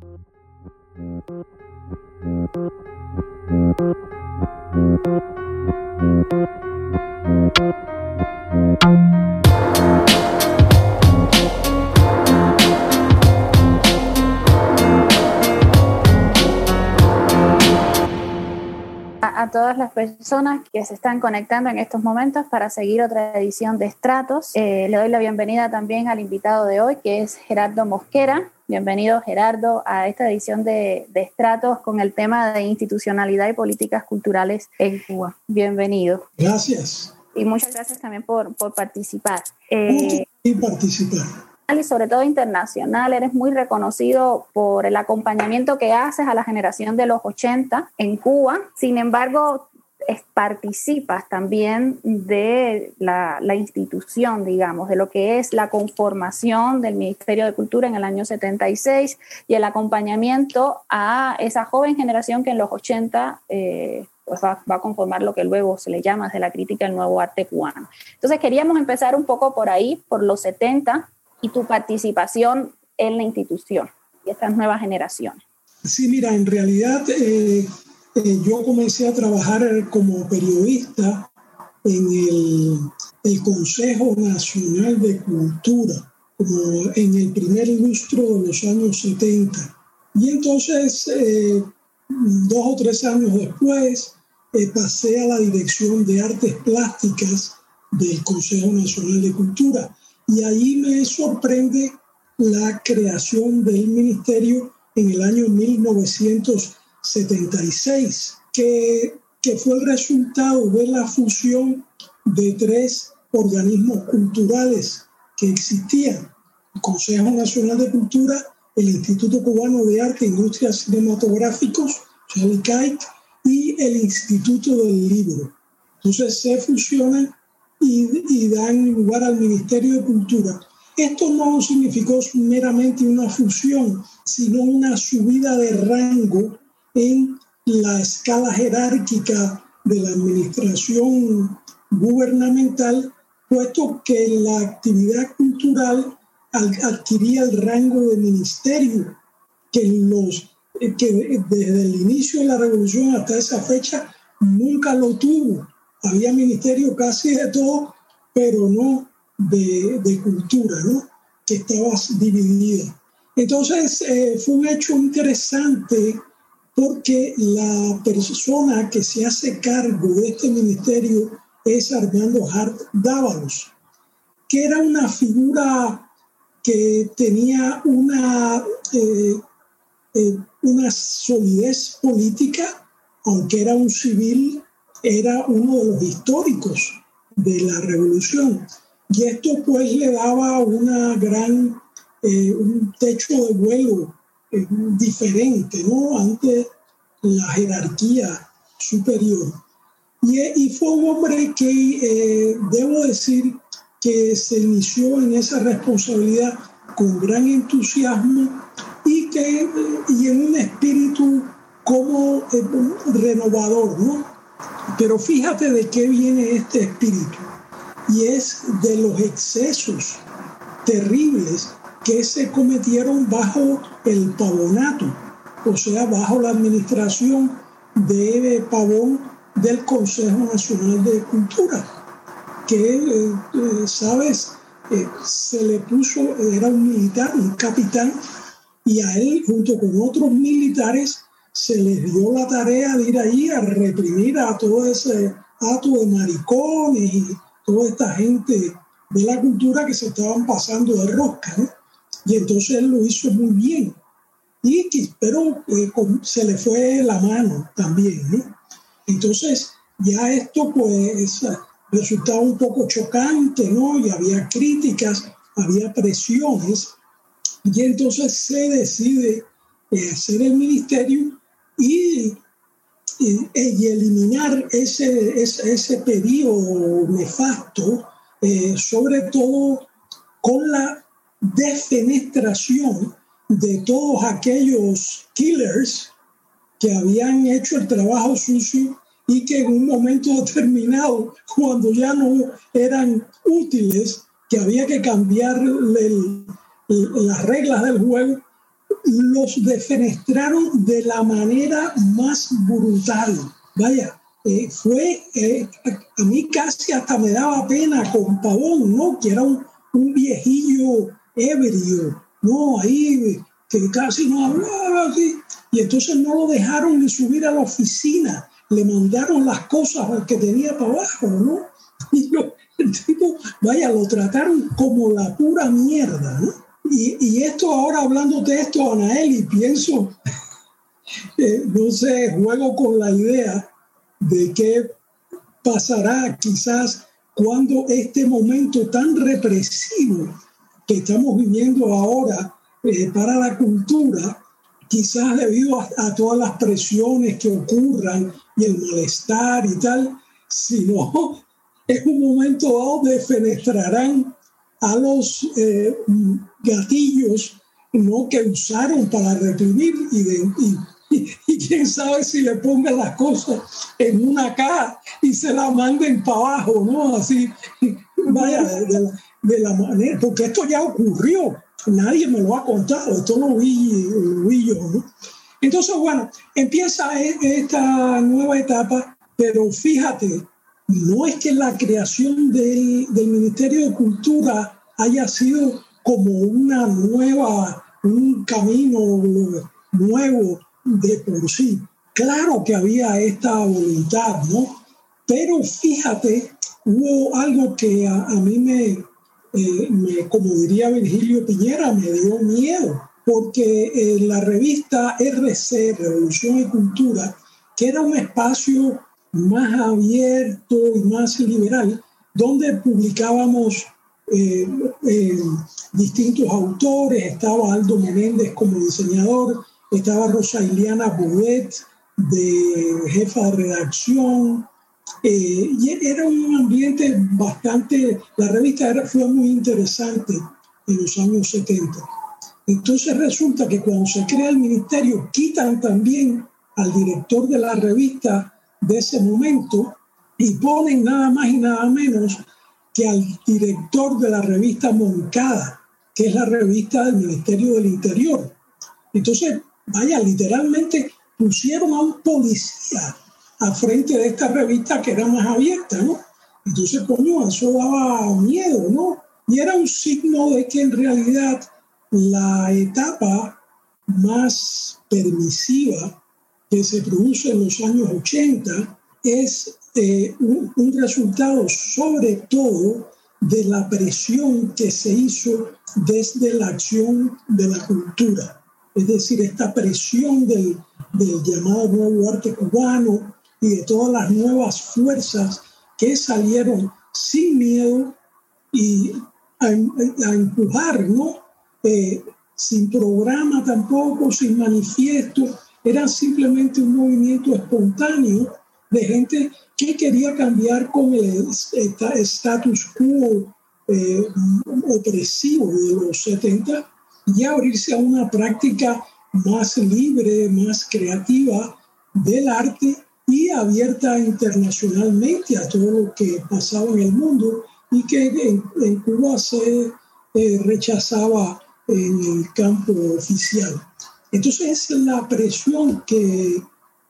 Thank you. A todas las personas que se están conectando en estos momentos para seguir otra edición de Estratos. Eh, le doy la bienvenida también al invitado de hoy, que es Gerardo Mosquera. Bienvenido, Gerardo, a esta edición de, Estratos con el tema de institucionalidad y políticas culturales en Cuba. Bienvenido. Gracias. Y muchas gracias también por, por participar. Eh, y participar y sobre todo internacional. Eres muy reconocido por el acompañamiento que haces a la generación de los 80 en Cuba. Sin embargo, participas también de la, institución, digamos, de lo que es la conformación del Ministerio de Cultura en el año 76 y el acompañamiento a esa joven generación que en los 80 eh, pues va, va, a conformar lo que luego se le llama desde la crítica el nuevo arte cubano. Entonces queríamos empezar un poco por ahí, por los 70, y tu participación en la institución y estas nuevas generaciones. Sí, mira, en realidad eh, eh, yo comencé a trabajar como periodista en el, el, Consejo Nacional de Cultura, como en el primer lustro de los años 70. Y entonces, eh, dos o tres años después, pasé a la dirección de artes plásticas del Consejo Nacional de Cultura y ahí me sorprende la creación del ministerio en el año 1976, que, que fue el resultado de la fusión de tres organismos culturales que existían, el Consejo Nacional de Cultura, el Instituto Cubano de Arte e Industrias Cinematográficos, y el Instituto del Libro. Entonces se fusionan y, dan lugar al Ministerio de Cultura. Esto no significó meramente una fusión, sino una subida de rango en la escala jerárquica de la administración gubernamental, puesto que la actividad cultural adquiría el rango de ministerio que, los, que desde el inicio de la revolución hasta esa fecha nunca lo tuvo había ministerio casi de todo, pero no de, de cultura, ¿no? que estaba dividida. Entonces eh, fue un hecho interesante porque la persona que se hace cargo de este ministerio es Armando Hart Dávalos, que era una figura que tenía una, eh, eh, una solidez política, aunque era un civil era uno de los históricos de la revolución. Y esto pues le daba una gran, eh, un techo de vuelo eh, diferente, ¿no? Ante la jerarquía superior. Y, fue un hombre que, eh, debo decir, que se inició en esa responsabilidad con gran entusiasmo y, que, y en un espíritu como renovador, ¿no? Pero fíjate de qué viene este espíritu. Y es de los excesos terribles que se cometieron bajo el pavonato, o sea, bajo la administración de Pavón del Consejo Nacional de Cultura, que, eh, eh, sabes, eh, se le puso, era un militar, un capitán, y a él, junto con otros militares, se les dio la tarea de ir ahí a reprimir a todo ese acto de maricones y toda esta gente de la cultura que se estaban pasando de rosca. Y entonces él lo hizo muy bien. Y pero eh, se le fue la mano también. ¿no? Entonces ya esto pues resultaba un poco chocante, ¿no? Y había críticas, había presiones. Y entonces se decide eh, hacer el ministerio y, eliminar ese, ese, ese pedido nefasto, eh, sobre todo con la defenestración de todos aquellos killers que habían hecho el trabajo sucio y que en un momento determinado, cuando ya no eran útiles, que había que cambiar las reglas del juego, los defenestraron de la manera más brutal. Vaya, eh, fue, eh, a mí casi hasta me daba pena con Pavón, ¿no? Que era un, un viejillo ebrio, ¿no? Ahí que casi no hablaba así. Y entonces no lo dejaron ni subir a la oficina, le mandaron las cosas que tenía para abajo, ¿no? Y el tipo, vaya, lo trataron como la pura mierda, ¿no? Y, esto ahora hablando de esto, Anael, y pienso, eh, no sé, juego con la idea de qué pasará quizás cuando este momento tan represivo que estamos viviendo ahora eh, para la cultura, quizás debido a, todas las presiones que ocurran y el malestar y tal, sino en un momento dado defenestrarán a los eh, gatillos ¿no? que usaron para reprimir y, y, quién sabe si le pongan las cosas en una caja y se la manden para abajo, ¿no? Así, vaya, de, de la manera, porque esto ya ocurrió, nadie me lo ha contado, esto lo vi, yo. ¿no? Entonces, bueno, empieza e, esta nueva etapa, pero fíjate, no es que la creación del, del Ministerio de Cultura haya sido como una nueva, un camino nuevo de por sí. Claro que había esta voluntad, ¿no? Pero fíjate, hubo algo que a mí me, eh, como diría Virgilio Piñera, me dio miedo, porque eh, la revista RC, Revolución y Cultura, que era un espacio más abierto y más liberal, donde publicábamos eh, distintos autores, estaba Aldo Menéndez como diseñador, estaba Rosa Iliana Boudet de jefa de redacción, eh, y era un ambiente bastante, la revista era, fue muy interesante en los años 70. Entonces resulta que cuando se crea el ministerio, quitan también al director de la revista de ese momento y ponen nada más y nada menos que al director de la revista Moncada, que es la revista del Ministerio del Interior. Entonces, vaya, literalmente pusieron a un policía a frente de esta revista que era más abierta, ¿no? Entonces, coño, eso daba miedo, ¿no? Y era un signo de que en realidad la etapa más permisiva que se produce en los años 80 es eh, un, resultado sobre todo de la presión que se hizo desde la acción de la cultura. Es decir, esta presión del, del llamado nuevo arte cubano, y de todas las nuevas fuerzas que salieron sin miedo y a, empujar, ¿no? Eh, sin programa tampoco, sin manifiesto, era simplemente un movimiento espontáneo de gente que quería cambiar con el status quo eh, opresivo de los 70 y abrirse a una práctica más libre, más creativa del arte y abierta internacionalmente a todo lo que pasaba en el mundo y que en, Cuba se eh, rechazaba en el campo oficial. Entonces es la presión que,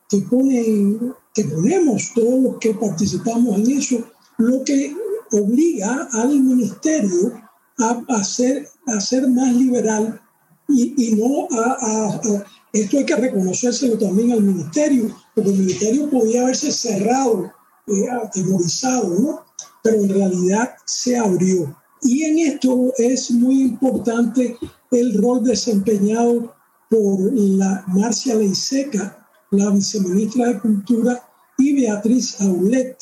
que, ponen, que ponemos todos los que participamos en eso, lo que obliga al ministerio a, a, ser, a ser más liberal y, y no a, esto hay que reconocérselo también al ministerio, porque el ministerio podía haberse cerrado, eh, atemorizado, ¿no? Pero en realidad se abrió. Y en esto es muy importante el rol desempeñado por la Marcia Leiseca, la viceministra de Cultura, y Beatriz Aulet,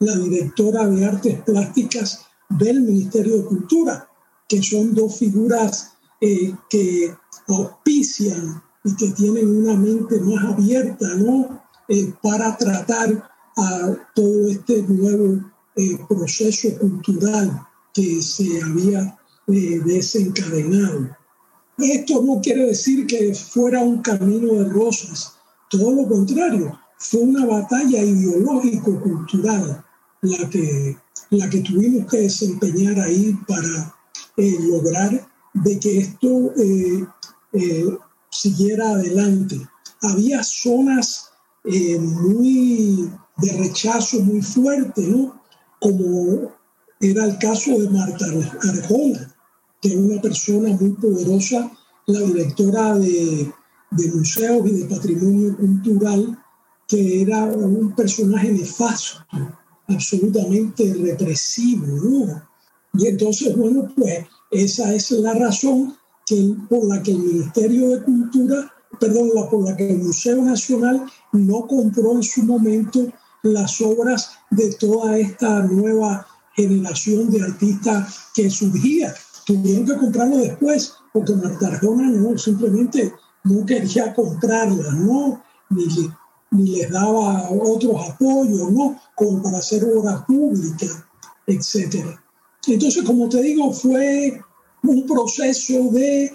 la directora de Artes Plásticas del Ministerio de Cultura, que son dos figuras eh, que auspician y que tienen una mente más abierta, ¿no? Eh, para tratar a todo este nuevo eh, proceso cultural que se había desencadenado. Esto no quiere decir que fuera un camino de rosas, todo lo contrario, fue una batalla ideológico-cultural la que, la que tuvimos que desempeñar ahí para lograr de que esto siguiera adelante. Había zonas eh, muy de rechazo muy fuerte, ¿no? Como era el caso de Marta Arjona, que era una persona muy poderosa, la directora de, de museos y de patrimonio cultural, que era un personaje nefasto, absolutamente represivo, ¿no? Y entonces, bueno, pues esa es la razón que, por la que el Ministerio de Cultura, perdón, la, por la que el Museo Nacional no compró en su momento las obras de toda esta nueva generación de artistas que surgía. Tuvieron que comprarlo después, porque Marta Arjona no, simplemente no quería comprarlas, ¿no? Ni, ni les daba otros apoyos, ¿no? Como para hacer obras públicas, etc. Entonces, como te digo, fue un proceso de,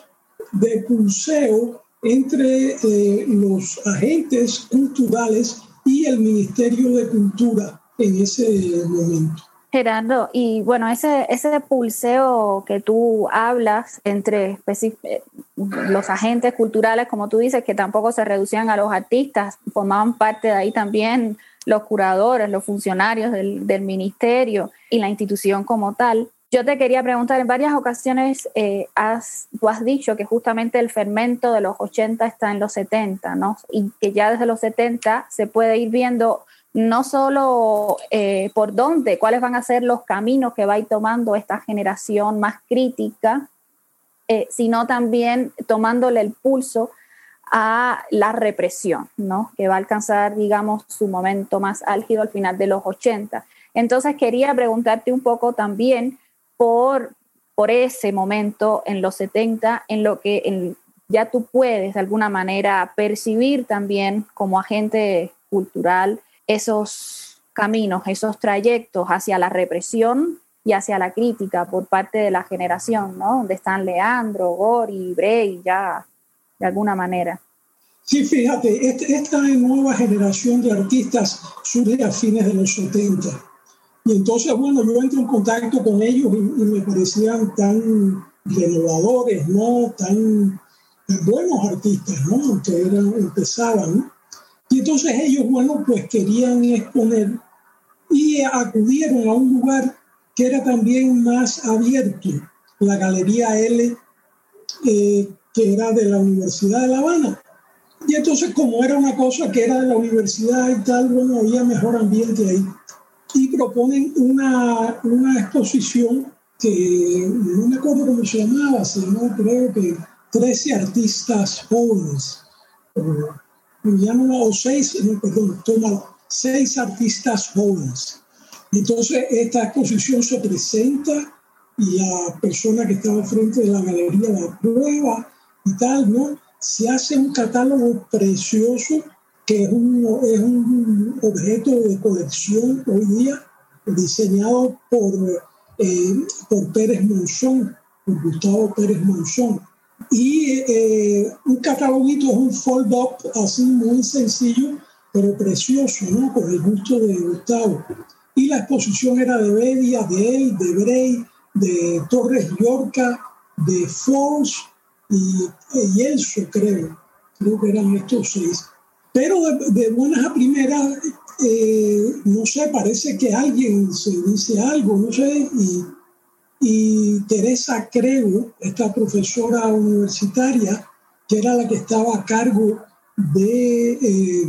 de pulseo entre eh, los agentes culturales y el Ministerio de Cultura en ese momento. Gerardo, y bueno, ese, ese pulseo que tú hablas entre eh, los agentes culturales, como tú dices, que tampoco se reducían a los artistas, formaban parte de ahí también los curadores, los funcionarios del, del ministerio y la institución como tal. Yo te quería preguntar, en varias ocasiones eh, has, tú has dicho que justamente el fermento de los 80 está en los 70, ¿no? Y que ya desde los 70 se puede ir viendo no solo eh, por dónde, cuáles van a ser los caminos que va a ir tomando esta generación más crítica, eh, sino también tomándole el pulso a la represión, ¿no? que va a alcanzar, digamos, su momento más álgido al final de los 80. Entonces quería preguntarte un poco también por, por ese momento en los 70, en lo que ya tú puedes de alguna manera percibir también como agente cultural esos caminos, esos trayectos hacia la represión y hacia la crítica por parte de la generación, ¿no? Donde están Leandro, Gori, Bray, ya de alguna manera. Sí, fíjate, esta nueva generación de artistas surge a fines de los 70. Y entonces, bueno, yo entro en contacto con ellos y, me parecían tan renovadores, ¿no? Tan, buenos artistas, ¿no? Que eran, empezaban, ¿no? Y entonces ellos, bueno, pues querían exponer y acudieron a un lugar que era también más abierto, la Galería L, eh, que era de la Universidad de La Habana. Y entonces, como era una cosa que era de la universidad y tal, bueno, había mejor ambiente ahí. Y proponen una, una exposición que no me acuerdo cómo se llamaba, se llamaba creo que 13 artistas jóvenes ya no, seis, perdón, toma seis artistas jóvenes. Entonces, esta exposición se presenta y la persona que estaba frente de la galería la prueba y tal, ¿no? Se hace un catálogo precioso que es un, es un objeto de colección hoy día diseñado por, eh, por Pérez Monzón, por Gustavo Pérez Monzón. Y eh, un cataloguito es un fold-up así muy sencillo, pero precioso, ¿no? Con el gusto de Gustavo. Y la exposición era de Bedia, de él, de Bray, de Torres Yorca, de Force y, y Elso, creo. Creo que eran estos seis. Pero de, buenas a primeras, eh, no sé, parece que alguien se dice algo, no sé, y y Teresa Crego, esta profesora universitaria, que era la que estaba a cargo de eh,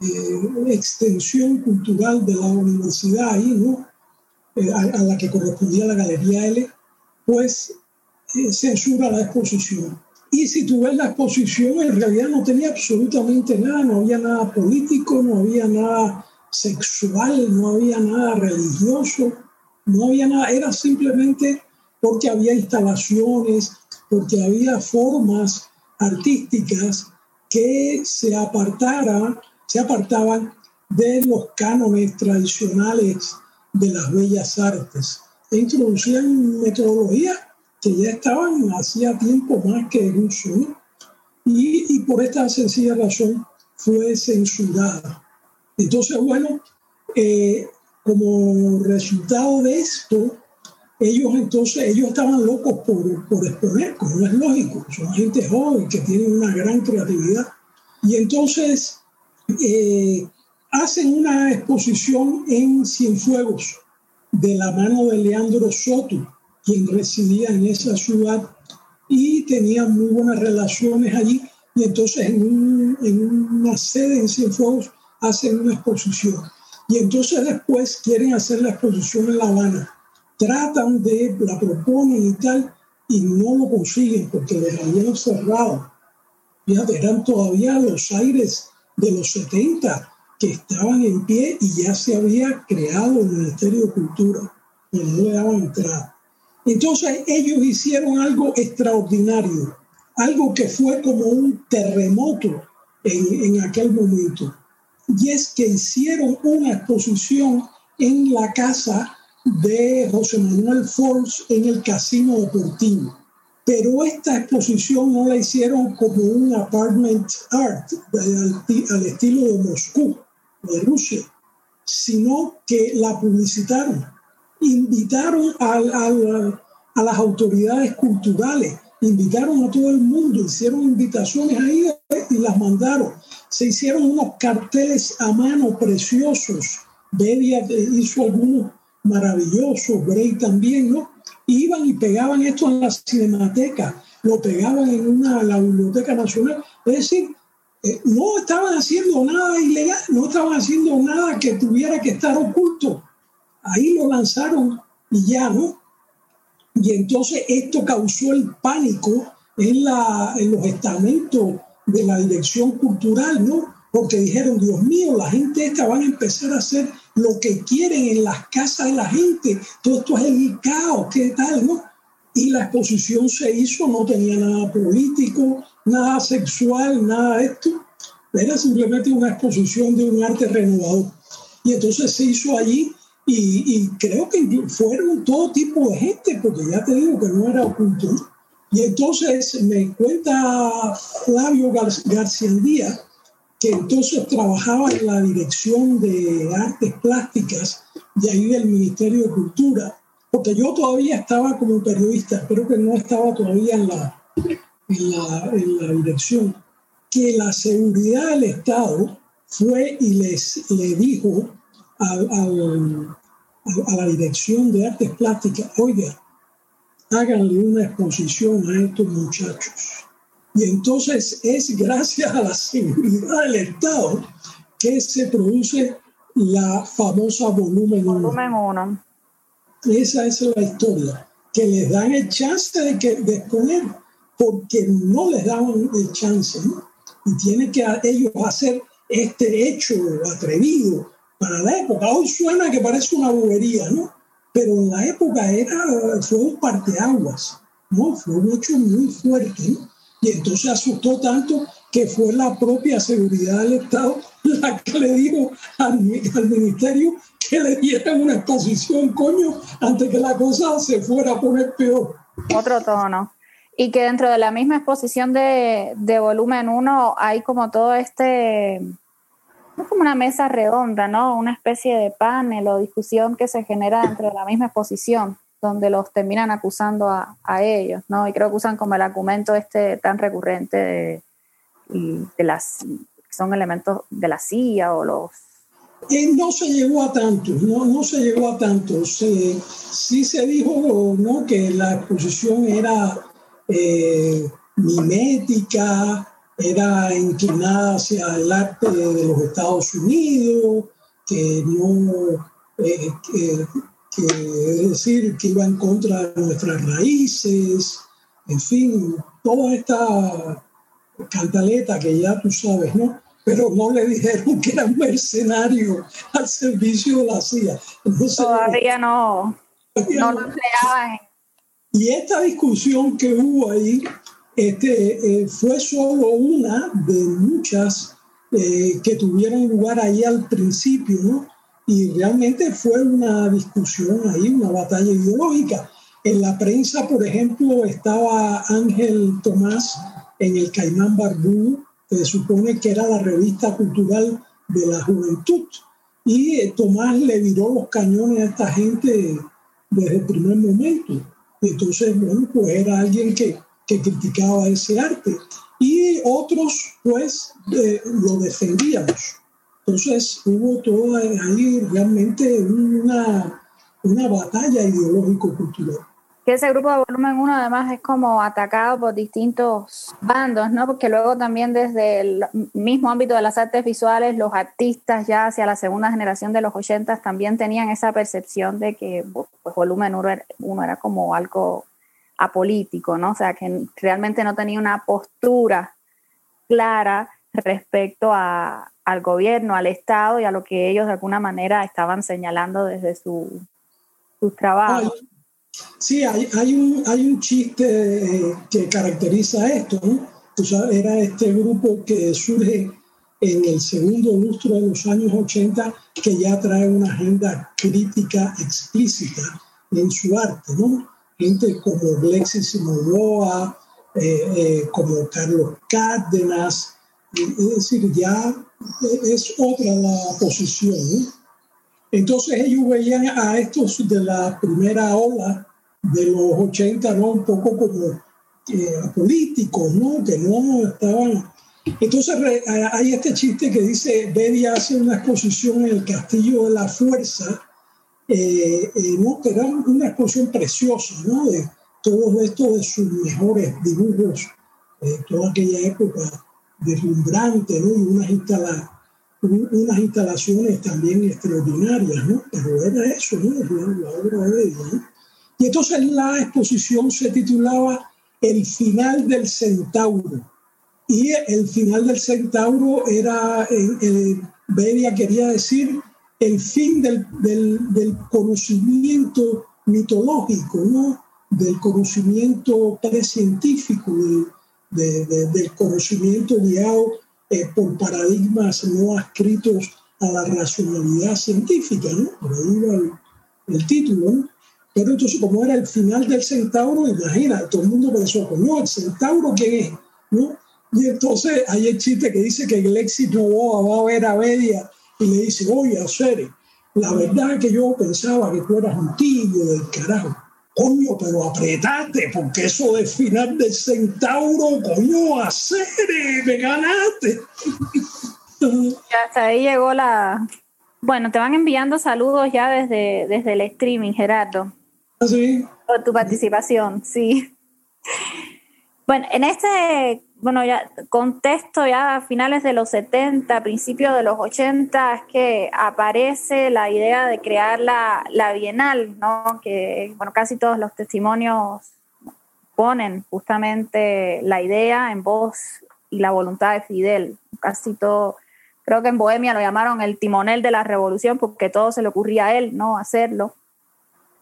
eh, extensión cultural de la universidad ahí, ¿no? Eh, a, la que correspondía la Galería L, pues censura la exposición. Y si tú ves la exposición, en realidad no tenía absolutamente nada, no había nada político, no había nada sexual, no había nada religioso, no había nada, era simplemente porque había instalaciones, porque había formas artísticas que se se apartaban de los cánones tradicionales de las bellas artes e introducían metodologías que ya estaban hacía tiempo más que en uso. Y, y por esta sencilla razón fue censurada. Entonces, bueno, eh, como resultado de esto, ellos entonces, ellos estaban locos por, por exponer, como es lógico, son gente joven que tienen una gran creatividad. Y entonces eh, hacen una exposición en Cienfuegos de la mano de Leandro Soto, quien residía en esa ciudad y tenía muy buenas relaciones allí. Y entonces en, en una sede en Cienfuegos hacen una exposición. Y entonces después quieren hacer la exposición en La Habana tratan de, la proponen y tal, y no lo consiguen porque les habían cerrado. Fíjate, eran todavía los aires de los 70 que estaban en pie y ya se había creado el Ministerio de Cultura, y no le daban entrada. Entonces ellos hicieron algo extraordinario, algo que fue como un terremoto en, en aquel momento. Y es que hicieron una exposición en la casa de José Manuel Force en el Casino Deportivo. Pero esta exposición no la hicieron como un apartment art al, estilo de Moscú, de Rusia, sino que la publicitaron. Invitaron a, a las autoridades culturales, invitaron a todo el mundo, hicieron invitaciones ahí y las mandaron. Se hicieron unos carteles a mano preciosos. Bedia hizo algunos maravilloso, Bray también, ¿no? Iban y pegaban esto en la cinemateca, lo pegaban en una, la Biblioteca Nacional. Es decir, eh, no estaban haciendo nada ilegal, no estaban haciendo nada que tuviera que estar oculto. Ahí lo lanzaron y ya, ¿no? Y entonces esto causó el pánico en los estamentos de la dirección cultural, ¿no? Porque dijeron, Dios mío, la gente esta van a empezar a hacer lo que quieren en las casas de la gente. Todo esto es el caos, ¿qué tal, no? Y la exposición se hizo, no tenía nada político, nada sexual, nada de esto. Era simplemente una exposición de un arte renovador. Y entonces se hizo allí y, creo que fueron todo tipo de gente, porque ya te digo que no era oculto. Y entonces me cuenta Flavio García Díaz que entonces trabajaba en la dirección de artes plásticas de ahí del Ministerio de Cultura, porque yo todavía estaba como periodista, pero que no estaba todavía en la, en la, dirección, que la seguridad del Estado fue y les le dijo a la dirección de artes plásticas, oiga, háganle una exposición a estos muchachos y entonces es gracias a la seguridad del Estado que se produce la famosa volumen 1. Volumen 1. Esa es la historia, que les dan el chance de, que, de exponer, porque no les daban el chance, ¿no? Y tienen que ellos hacer este hecho atrevido para la época. Hoy suena que parece una bobería, ¿no? Pero en la época era, fue un parteaguas, ¿no? Fue un hecho muy fuerte. Y entonces asustó tanto que fue la propia seguridad del Estado la que le dijo al, ministerio que le dieran una exposición, coño, antes que la cosa se fuera a poner peor. Otro tono. Y que dentro de la misma exposición de, de volumen 1 hay como todo este, no como una mesa redonda, ¿no? Una especie de panel o discusión que se genera dentro de la misma exposición donde los terminan acusando a, ellos, ¿no? Y creo que usan como el argumento este tan recurrente de, las, son elementos de la CIA o los... Eh, no se llegó a tanto, no, no se llegó a tanto. Se, sí se dijo ¿no? que la exposición era eh, mimética, era inclinada hacia el arte de los Estados Unidos, que no... Eh, es decir, que iba en contra de nuestras raíces, en fin, toda esta cantaleta que ya tú sabes, ¿no? Pero no le dijeron que era un mercenario al servicio de la CIA. Todavía no, no lo empleaban. Y esta discusión que hubo ahí este, eh, fue solo una de muchas eh, que tuvieron lugar ahí al principio, ¿no? y realmente fue una discusión ahí, una batalla ideológica. En la prensa, por ejemplo, estaba Ángel Tomás en el Caimán Barbú, que se supone que era la revista cultural de la juventud. Y eh, Tomás le viró los cañones a esta gente desde el primer momento. Y entonces, bueno, pues era alguien que, que criticaba ese arte. Y otros, pues, eh, lo defendíamos. Entonces hubo toda ahí realmente una, una batalla ideológico-cultural que ese grupo de volumen 1 además es como atacado por distintos bandos, ¿no? Porque luego también desde el mismo ámbito de las artes visuales, los artistas ya hacia la segunda generación de los 80 también tenían esa percepción de que pues, volumen 1 era como algo apolítico, ¿no? O sea, que realmente no tenía una postura clara respecto a, al gobierno, al Estado y a lo que ellos de alguna manera estaban señalando desde su, sus trabajos. Sí, hay, hay, un, hay un chiste eh, que caracteriza esto, ¿no? era este grupo que surge en el segundo lustro de los años 80 que ya trae una agenda crítica explícita en su arte, ¿no? Gente como Alexis Moloa, eh, eh, como Carlos Cárdenas, es decir, ya es otra la posición, ¿no? Entonces ellos veían a estos de la primera ola de los 80, ¿no? Un poco como eh, políticos, ¿no? Que no estaban... Entonces hay este chiste que dice, Bedia hace una exposición en el Castillo de la Fuerza, eh, eh, que era una exposición preciosa, ¿no? De todos estos de sus mejores dibujos, de toda aquella época deslumbrante, ¿no? Y unas instalaciones unas instalaciones también extraordinarias, ¿no? Pero era eso, ¿no? La, obra de ella, ¿no? Y entonces la exposición se titulaba El final del centauro. Y el final del centauro era, eh, Beria quería decir, el fin del, del, conocimiento mitológico, ¿no? Del conocimiento precientífico, de, de, del conocimiento guiado eh, por paradigmas no adscritos a la racionalidad científica, ¿no? Por ahí va el, título, ¿no? Pero entonces, como era el final del centauro, imagina, todo el mundo pensó, no, el centauro, ¿quién es? ¿No? Y entonces hay el chiste que dice que el éxito va a ver a Bedia y le dice, oye, Acere, la verdad es que yo pensaba que tú eras un tibio del carajo coño, pero apretate, porque eso de final del centauro, coño, hacer, me ganaste. Y hasta ahí llegó la... Bueno, te van enviando saludos ya desde, desde el streaming, Gerardo. ¿Ah, sí? Por tu participación, sí. Bueno, en este bueno, ya contexto ya a finales de los 70, principios de los 80, es que aparece la idea de crear la, la Bienal, ¿no? Que, bueno, casi todos los testimonios ponen justamente la idea en voz y la voluntad de Fidel. Casi todo, creo que en Bohemia lo llamaron el timonel de la revolución porque todo se le ocurría a él, ¿no? Hacerlo.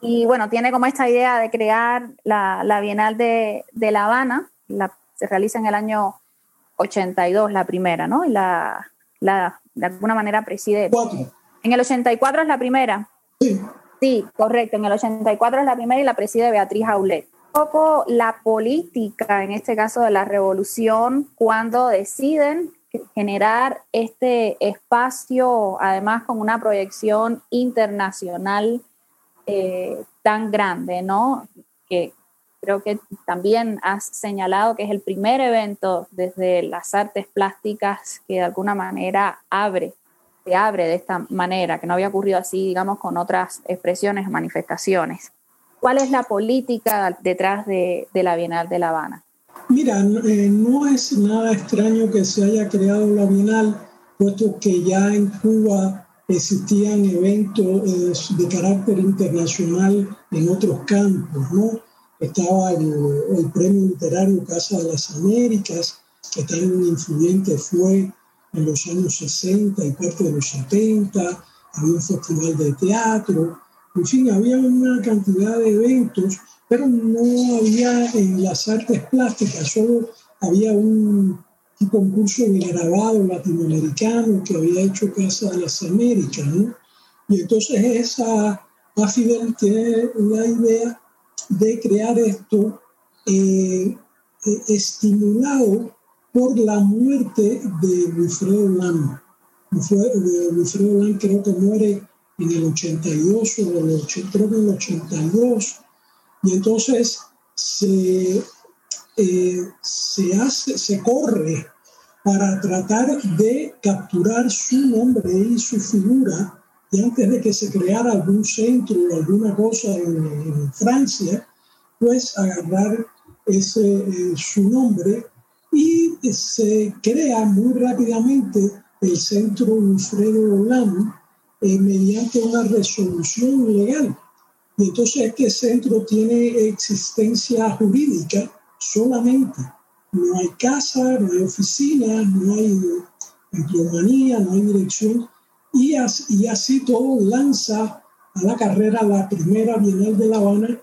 Y bueno, tiene como esta idea de crear la, la Bienal de, de La Habana, la se realiza en el año 82 la primera, ¿no? Y la, la de alguna manera preside. En el 84 es la primera. Sí. Sí, correcto. En el 84 es la primera y la preside Beatriz Aulet. Un poco la política, en este caso de la revolución, cuando deciden generar este espacio, además con una proyección internacional eh, tan grande, ¿no? Que, creo que también has señalado que es el primer evento desde las artes plásticas que de alguna manera abre, se abre de esta manera, que no había ocurrido así, digamos, con otras expresiones manifestaciones. ¿Cuál es la política detrás de, la Bienal de La Habana? Mira, eh, no es nada extraño que se haya creado la Bienal, puesto que ya en Cuba existían eventos eh, de carácter internacional en otros campos, ¿no? Estaba el, Premio Literario Casa de las Américas, que tan influyente fue en los años 60 y parte de los 70, había un festival de teatro, en fin, había una cantidad de eventos, pero no había en las artes plásticas, solo había un, concurso de grabado latinoamericano que había hecho Casa de las Américas, ¿no? Y entonces esa, Fidel tiene la idea de crear esto eh, eh, estimulado por la muerte de Wilfredo Lam. Wilfredo Lam creo que muere en el 82 o el, creo que en el 82, y entonces se, eh, se, hace, se corre para tratar de capturar su nombre y su figura, y antes de que se creara algún centro o alguna cosa en, Francia, pues agarrar ese, eh, su nombre y se crea muy rápidamente el centro Wilfredo Olano eh, mediante una resolución legal. Y entonces este centro tiene existencia jurídica solamente no hay casa, no hay oficina, no hay empleomanía, no hay dirección. Y así, todo lanza a la carrera la primera Bienal de La Habana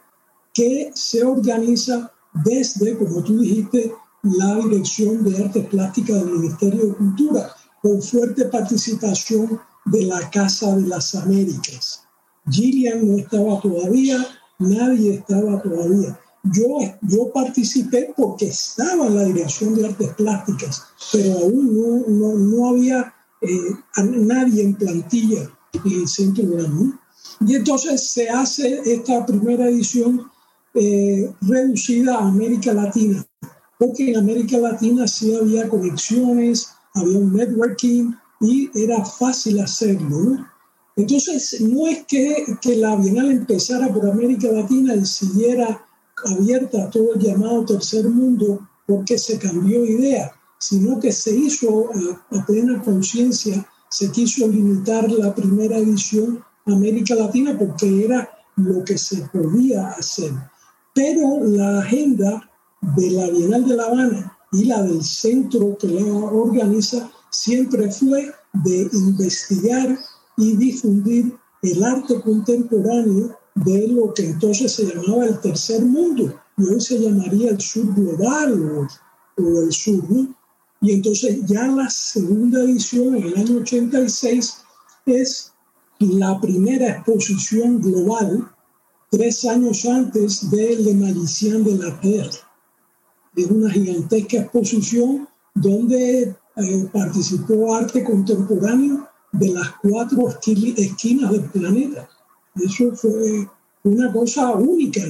que se organiza desde, como tú dijiste, la Dirección de Artes Plásticas del Ministerio de Cultura, con fuerte participación de la Casa de las Américas. Gillian no estaba todavía, nadie estaba todavía. Yo, yo participé porque estaba en la dirección de artes plásticas, pero aún no, no, había eh, nadie en plantilla centro de la Y entonces se hace esta primera edición eh, reducida a América Latina, porque en América Latina sí había conexiones, había un networking y era fácil hacerlo. Entonces, no es que, que la Bienal empezara por América Latina y siguiera abierta a todo el llamado tercer mundo porque se cambió idea, sino que se hizo a, plena conciencia, se quiso limitar la primera edición América Latina porque era lo que se podía hacer. Pero la agenda de la Bienal de La Habana y la del centro que la organiza siempre fue de investigar y difundir el arte contemporáneo de lo que entonces se llamaba el tercer mundo y hoy se llamaría el sur global o, el sur. ¿no? Y entonces ya la segunda edición en el año 86 es la primera exposición global tres años antes de Le de la Terre. Es una gigantesca exposición donde eh, participó arte contemporáneo de las cuatro esquinas del planeta. Eso fue una cosa única,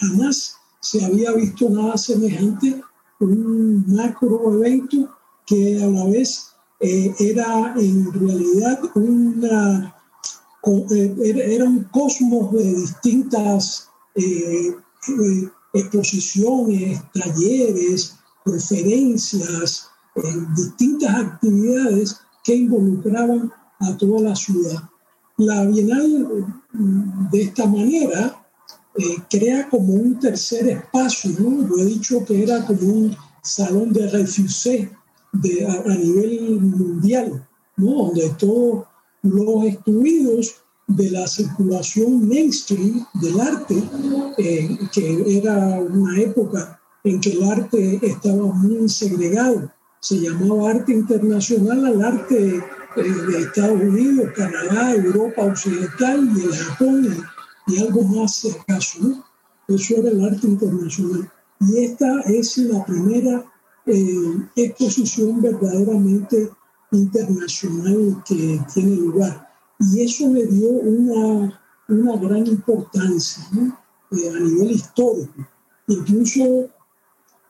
jamás se había visto nada semejante, un macro evento que a la vez eh, era en realidad una, eh, era un cosmos de distintas eh, exposiciones, talleres, conferencias, distintas actividades que involucraban a toda la ciudad. La Bienal de esta manera eh, crea como un tercer espacio, ¿no? Yo he dicho que era como un salón de refusé de, a, nivel mundial, ¿no? Donde todos los excluidos de la circulación mainstream del arte, eh, que era una época en que el arte estaba muy segregado, se llamaba arte internacional al arte de Estados Unidos, Canadá, Europa Occidental y el Japón y, algo más escaso. ¿no? Eso era el arte internacional. Y esta es la primera eh, exposición verdaderamente internacional que tiene lugar. Y eso le dio una, una gran importancia ¿no? eh, a nivel histórico. Incluso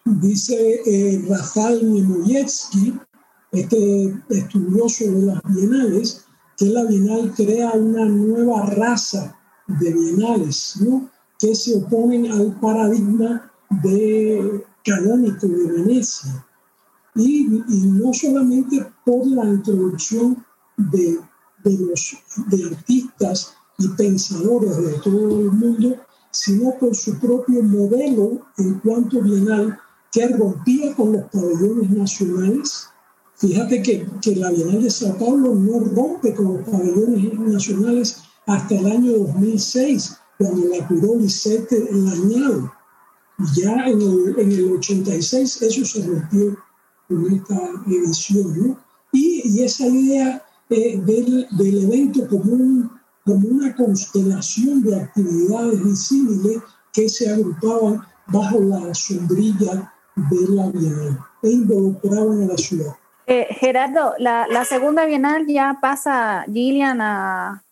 dice eh, Rafael Nemoyevsky, este estudioso de las bienales, que la bienal crea una nueva raza de bienales, ¿no? que se oponen al paradigma de canónico de Venecia. Y, no solamente por la introducción de, de, los, de artistas y pensadores de todo el mundo, sino por su propio modelo en cuanto bienal que rompía con los pabellones nacionales Fíjate que, que, la Bienal de Sao Paulo no rompe con los pabellones nacionales hasta el año 2006, cuando la curó Lisette Lañado. Ya en el, en el 86 eso se rompió con esta edición. ¿no? Y, y, esa idea eh, del, del, evento como, un, como una constelación de actividades visibles que se agrupaban bajo la sombrilla de la Bienal e involucraban a la ciudad. Eh, Gerardo, la, segunda Bienal ya pasa Gillian a,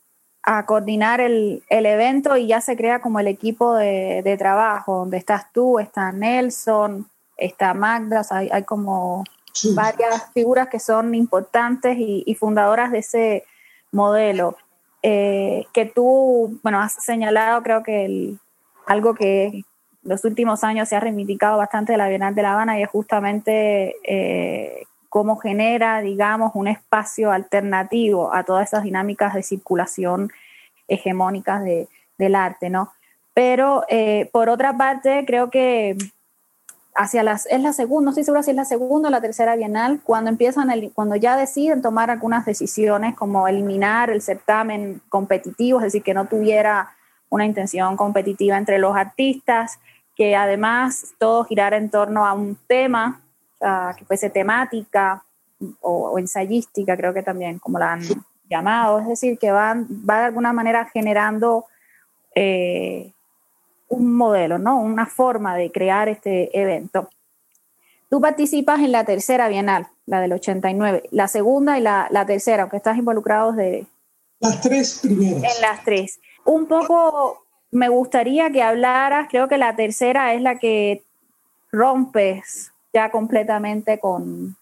a coordinar el, evento y ya se crea como el equipo de, trabajo, donde estás tú, está Nelson, está Magda, hay, como varias figuras que son importantes y, fundadoras de ese modelo. Eh, que tú, bueno, has señalado creo que algo que los últimos años se ha reivindicado bastante de la Bienal de La Habana y es justamente eh, cómo genera, digamos, un espacio alternativo a todas esas dinámicas de circulación hegemónicas del arte, ¿no? Pero eh, por otra parte, creo que hacia las, es la segunda, no estoy segura si es la segunda o la tercera bienal, cuando empiezan, el, cuando ya deciden tomar algunas decisiones como eliminar el certamen competitivo, es decir, que no tuviera una intención competitiva entre los artistas, que además todo girara en torno a un tema, que fuese temática o, ensayística, creo que también, como la han llamado, es decir, que van, va de alguna manera generando eh, un modelo, ¿no? una forma de crear este evento. Tú participas en la tercera bienal, la del 89, la segunda y la, la tercera, aunque estás involucrado desde... Las tres primeras. En las tres. Un poco me gustaría que hablaras, creo que la tercera es la que rompes ya completamente con,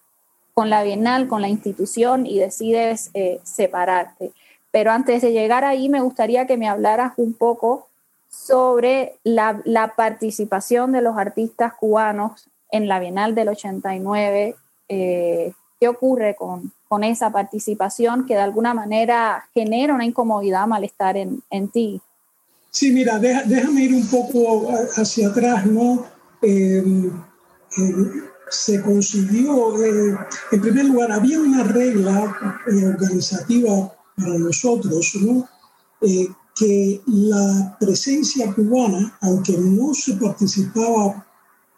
la Bienal, con la institución y decides eh, separarte. Pero antes de llegar ahí, me gustaría que me hablaras un poco sobre la, participación de los artistas cubanos en la Bienal del 89. Eh, ¿Qué ocurre con, esa participación que de alguna manera genera una incomodidad, malestar en, en ti? Sí, mira, déjame ir un poco hacia atrás, ¿no? Em, se consiguió, eh, en primer lugar, había una regla eh, organizativa para nosotros, ¿no? Eh, que la presencia cubana, aunque no se participaba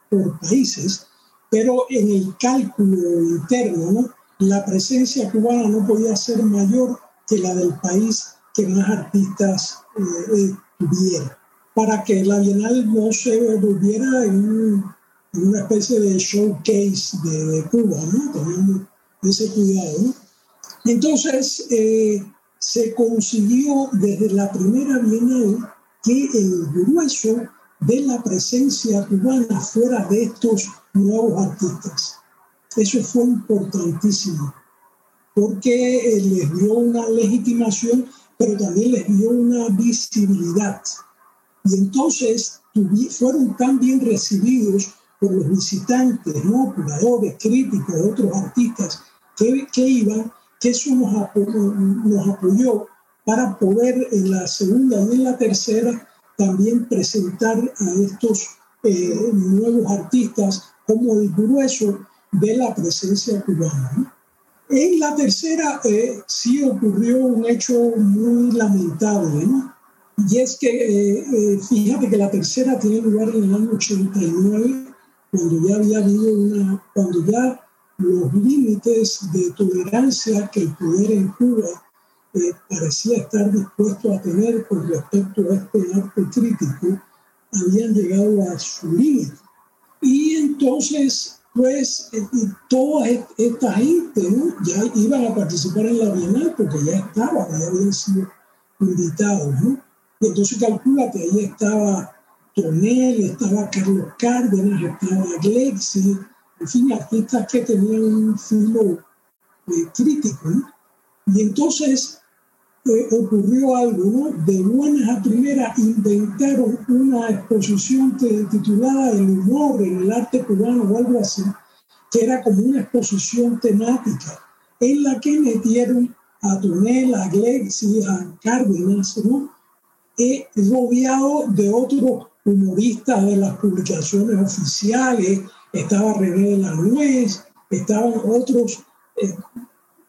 por países, pero en el cálculo interno, ¿no? la presencia cubana no podía ser mayor que la del país que más artistas tuviera, para que la Bienal no se volviera en, una especie de showcase de, Cuba, ¿no? Teniendo ese cuidado. Entonces, eh, se consiguió desde la primera Bienal que el grueso de la presencia cubana fuera de estos nuevos artistas. Eso fue importantísimo, porque eh, les dio una legitimación pero también les dio una visibilidad. Y entonces fueron tan bien recibidos por los visitantes, ¿no? curadores, críticos, otros artistas que, que iban, que eso nos, apoyó para poder en la segunda y en la tercera también presentar a estos eh, nuevos artistas como el grueso de la presencia cubana. ¿no? En la tercera eh, sí ocurrió un hecho muy lamentable, ¿no? Y es que, eh, eh, fíjate que la tercera tiene lugar en el año 89, cuando ya había habido una, cuando ya los límites de tolerancia que el poder en Cuba parecía estar dispuesto a tener con respecto a este arte crítico, habían llegado a su límite. Y entonces pues eh, toda esta gente ya iban a participar en la Bienal porque ya estaban, ya habían sido invitados. ¿no? Y entonces calculate, ahí estaba Tonel, estaba Carlos Cárdenas, estaba Glexi, en fin, artistas que tenían un filo eh, crítico. ¿no? Y entonces eh, ocurrió algo, ¿no? De buenas a primeras inventaron una exposición titulada El humor en el arte cubano o algo así, que era como una exposición temática en la que metieron a Tonel, a y a Cárdenas, ¿no? Y rodeado de otros humoristas de las publicaciones oficiales, estaba René de la Nuez, estaban otros eh,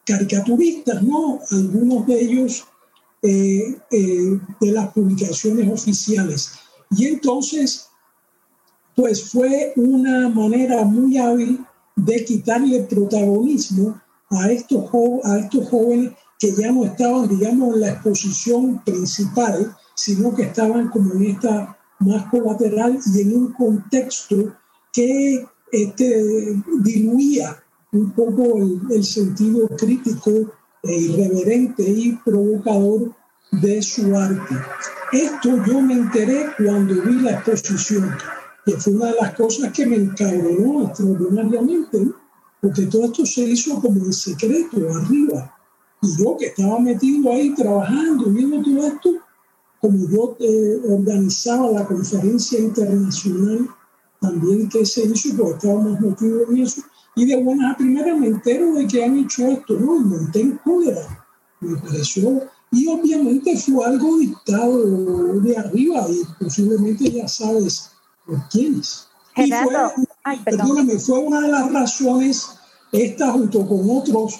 caricaturistas, ¿no? Algunos de ellos eh, eh, de las publicaciones oficiales. Y entonces, pues fue una manera muy hábil de quitarle protagonismo a estos, a estos jóvenes que ya no estaban, digamos, en la exposición principal, sino que estaban como en esta más colateral y en un contexto que este, diluía un poco el, sentido crítico e irreverente y provocador de su arte. Esto yo me enteré cuando vi la exposición, que fue una de las cosas que me encabronó extraordinariamente, porque todo esto se hizo como en secreto, arriba. Y yo que estaba metido ahí trabajando, viendo todo esto, como yo eh, organizaba la conferencia internacional también que se hizo, porque estábamos metidos en eso, y de buena a primera me entero de que han hecho esto, ¿no? Y monté en cólera. Me pareció, y obviamente fue algo dictado de arriba, y posiblemente ya sabes por quiénes. Y fue, perdóname, fue una de las razones, esta junto con otros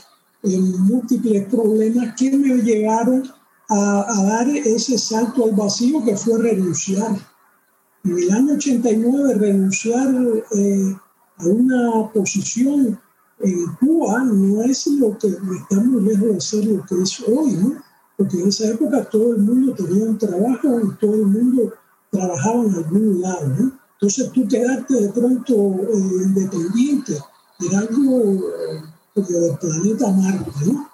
eh, múltiples problemas que me llevaron a, dar ese salto al vacío que fue renunciar. En el año 89 renunciar eh, a una posición en Cuba no es lo que estamos lejos de ser lo que es hoy, ¿no? Porque en esa época todo el mundo tenía un trabajo y todo el mundo trabajaba en algún lado, ¿no? Entonces tú quedarte de pronto eh, independiente era algo eh, como del planeta Marte, ¿no?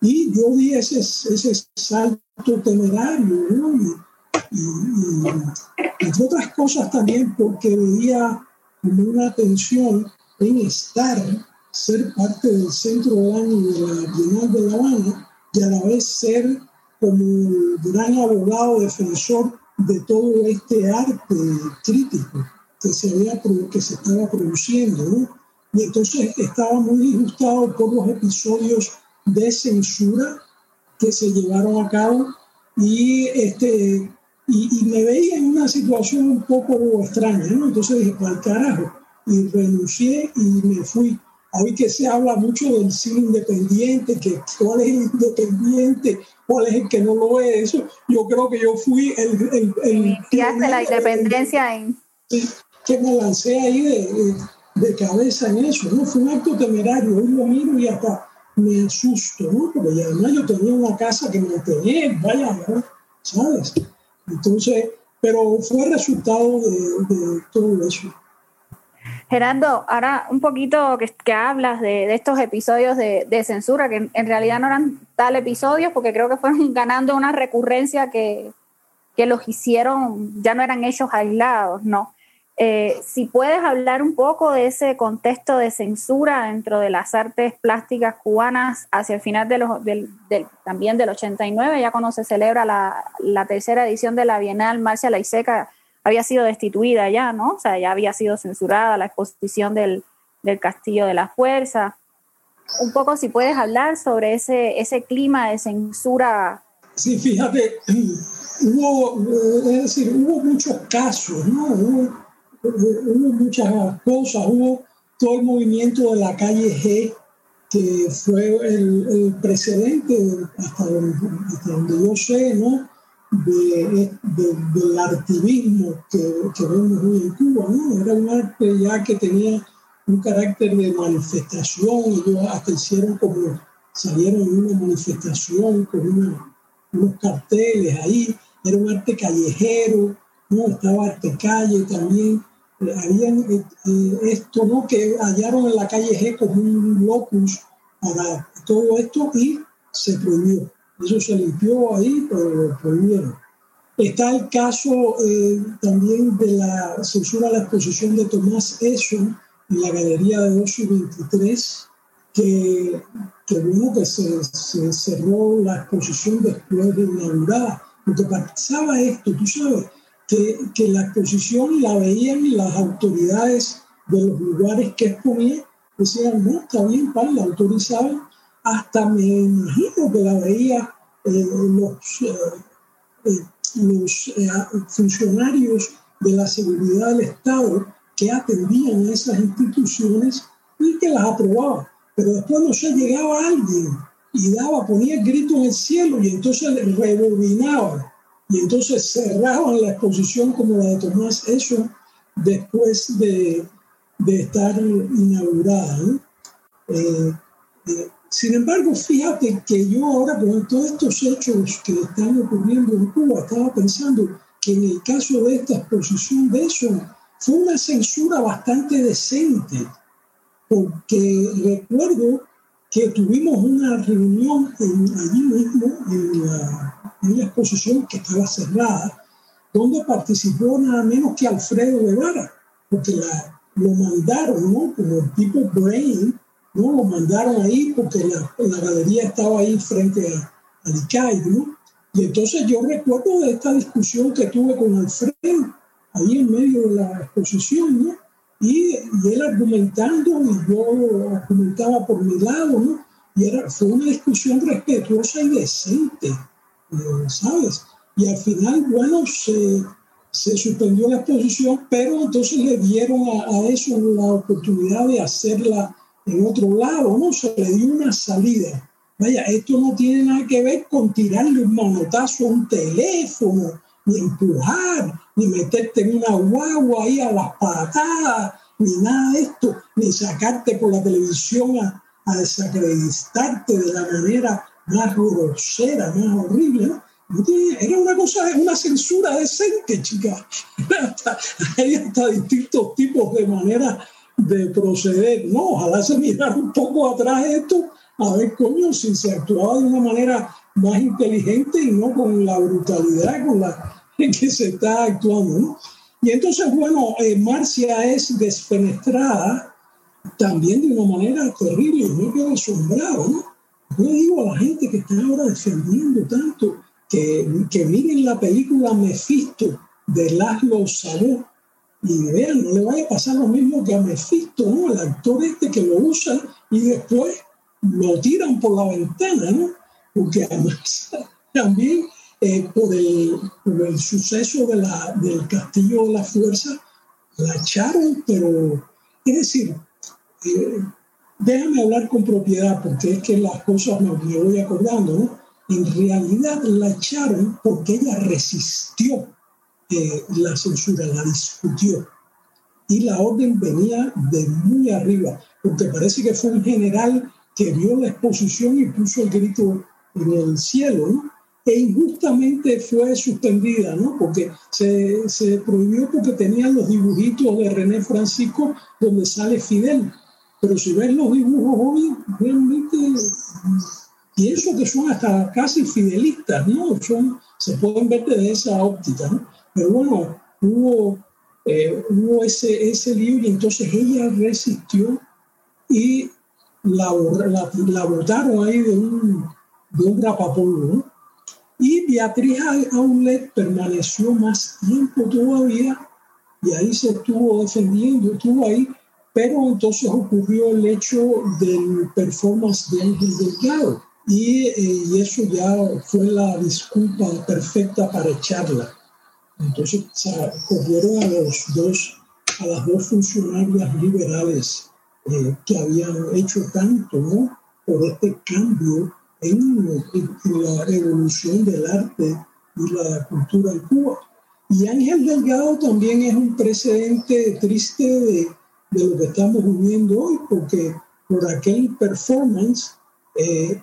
Y yo vi ese, ese salto temerario, ¿no? Y, y, entre otras cosas también porque veía como una atención en estar, ser parte del centro del año de la Bienal de La Habana y a la vez ser como el gran abogado defensor de todo este arte crítico que se, había, que se estaba produciendo. ¿no? Y entonces estaba muy disgustado por los episodios de censura que se llevaron a cabo y, este, y, me veía en una situación un poco extraña, ¿no? Entonces dije, para el carajo, y renuncié y me fui. Hoy que se habla mucho del cine independiente, que cuál es el independiente, cuál es el que no lo es, eso, yo creo que yo fui el... el, el la independencia en... Que me lancé ahí de, de, cabeza en eso, ¿no? Fue un acto temerario, hoy lo miro y hasta me asusto, ¿no? Porque además yo tenía una casa que mantenía, vaya, ¿sabes? Entonces, pero fue resultado de, todo eso. Gerardo, ahora un poquito que, hablas de, estos episodios de, censura, que en, realidad no eran tal episodios, porque creo que fueron ganando una recurrencia que, que los hicieron, ya no eran hechos aislados, ¿no? Eh, si puedes hablar un poco de ese contexto de censura dentro de las artes plásticas cubanas hacia el final de los, del, también del 89, ya cuando se celebra la, tercera edición de la Bienal, Marcia Laiseca había sido destituida ya, ¿no? O sea, ya había sido censurada la exposición del, Castillo de la Fuerza. Un poco si puedes hablar sobre ese, ese clima de censura. Sí, fíjate, hubo, es decir, hubo muchos casos, ¿no? Muchas cosas, hubo todo el movimiento de la calle G, que fue el, precedente, hasta donde, yo sé, ¿no? del activismo que, vemos hoy en Cuba. ¿no? Era un arte ya que tenía un carácter de manifestación, ellos hasta hicieron como, salieron en una manifestación con unos carteles ahí, era un arte callejero, ¿no? estaba arte calle también, habían eh, eh, esto, ¿no? Que hallaron en la calle G como un locus para todo esto y se prohibió. Eso se limpió ahí, pero lo prohibieron. Está el caso eh, también de la censura a la exposición de Tomás Esson en la Galería de 2 y 23, que, que, bueno, que se, se, cerró la exposición después de inaugurada. Lo que pasaba esto, tú sabes, que, la exposición la veían las autoridades de los lugares que exponían, decían, no, está bien, para, la autorizaban, hasta me imagino que la veía eh, los, eh, eh, los funcionarios de la seguridad del Estado que atendían a esas instituciones y que las aprobaban. Pero después no se llegaba alguien y daba, ponía el grito en el cielo y entonces rebobinaba y entonces cerraban la exposición como la de Tomás Eso después de, de estar inaugurada. Eh, eh, sin embargo, fíjate que yo ahora con todos estos hechos que están ocurriendo en Cuba, estaba pensando que en el caso de esta exposición de eso fue una censura bastante decente, porque recuerdo que tuvimos una reunión allí mismo en la en la exposición que estaba cerrada, donde participó nada menos que Alfredo Guevara, porque la, lo mandaron, ¿no? Como el tipo Brain, ¿no? Lo mandaron ahí porque la, la galería estaba ahí frente a, ICAI, ¿no? Y entonces yo recuerdo de esta discusión que tuve con Alfredo, ahí en medio de la exposición, ¿no? Y, y él argumentando y yo argumentaba por mi lado, ¿no? Y era, fue una discusión respetuosa y decente, ¿sabes? Y al final, bueno, se, se suspendió la exposición, pero entonces le dieron a, eso la oportunidad de hacerla en otro lado, ¿no? Se le dio una salida. Vaya, esto no tiene nada que ver con tirarle un manotazo a un teléfono, ni empujar, ni meterte en una guagua ahí a las patadas, ni nada de esto, ni sacarte por la televisión a, a desacreditarte de la manera más grosera, más horrible, ¿no? Era una cosa, una censura decente, chica. Hay hasta distintos tipos de manera de proceder. No, ojalá se mirara un poco atrás esto, a ver, coño, si se actuaba de una manera más inteligente y no con la brutalidad con la que se está actuando, ¿no? Y entonces, bueno, eh, Marcia es desfenestrada también de una manera terrible. Yo quedo asombrado, ¿no? Yo digo a la gente que está ahora defendiendo tanto que, que miren la película Mephisto de Laszlo Sabó y vean, no le vaya a pasar lo mismo que a Mephisto, ¿no? El actor este que lo usa y después lo tiran por la ventana, ¿no? Porque además también eh, por, el, por, el, suceso de la, del Castillo de la Fuerza la echaron, pero es decir, eh, déjame hablar con propiedad porque es que las cosas me, me voy acordando, ¿no? En realidad la echaron porque ella resistió eh, la censura, la discutió. Y la orden venía de muy arriba, porque parece que fue un general que vio la exposición y puso el grito en el cielo, ¿no? E injustamente fue suspendida, ¿no? Porque se, se prohibió porque tenían los dibujitos de René Francisco donde sale Fidel pero si ves los dibujos hoy, realmente pienso que son hasta casi fidelistas, ¿no? Son, se pueden ver desde esa óptica, ¿no? Pero bueno, hubo, eh, hubo ese, ese lío y entonces ella resistió y la, la, la botaron ahí de un, de un rapapolvo, ¿no? Y Beatriz Aulet permaneció más tiempo todavía y ahí se estuvo defendiendo, estuvo ahí pero entonces ocurrió el hecho del performance de Ángel Delgado y, eh, y, eso ya fue la disculpa perfecta para echarla. Entonces cogieron a, los dos, a las dos funcionarias liberales eh, que habían hecho tanto ¿no? por este cambio en, en, la evolución del arte y la cultura en Cuba. Y Ángel Delgado también es un precedente triste de de lo que estamos viviendo hoy, porque por aquel performance eh,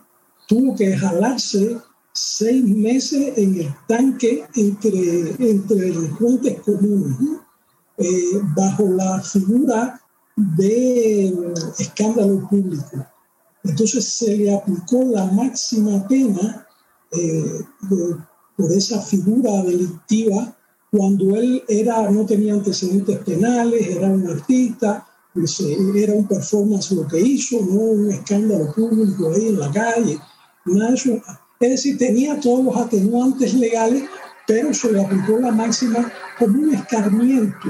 tuvo que jalarse seis meses en el tanque entre, entre delincuentes comunes, eh, bajo la figura de escándalo público. Entonces se le aplicó la máxima pena eh, por esa figura delictiva cuando él era, no tenía antecedentes penales, era un artista, pues, era un performance lo que hizo, no un escándalo público ahí en la calle, nada de eso. Es decir, tenía todos los atenuantes legales, pero se le aplicó la máxima como un escarmiento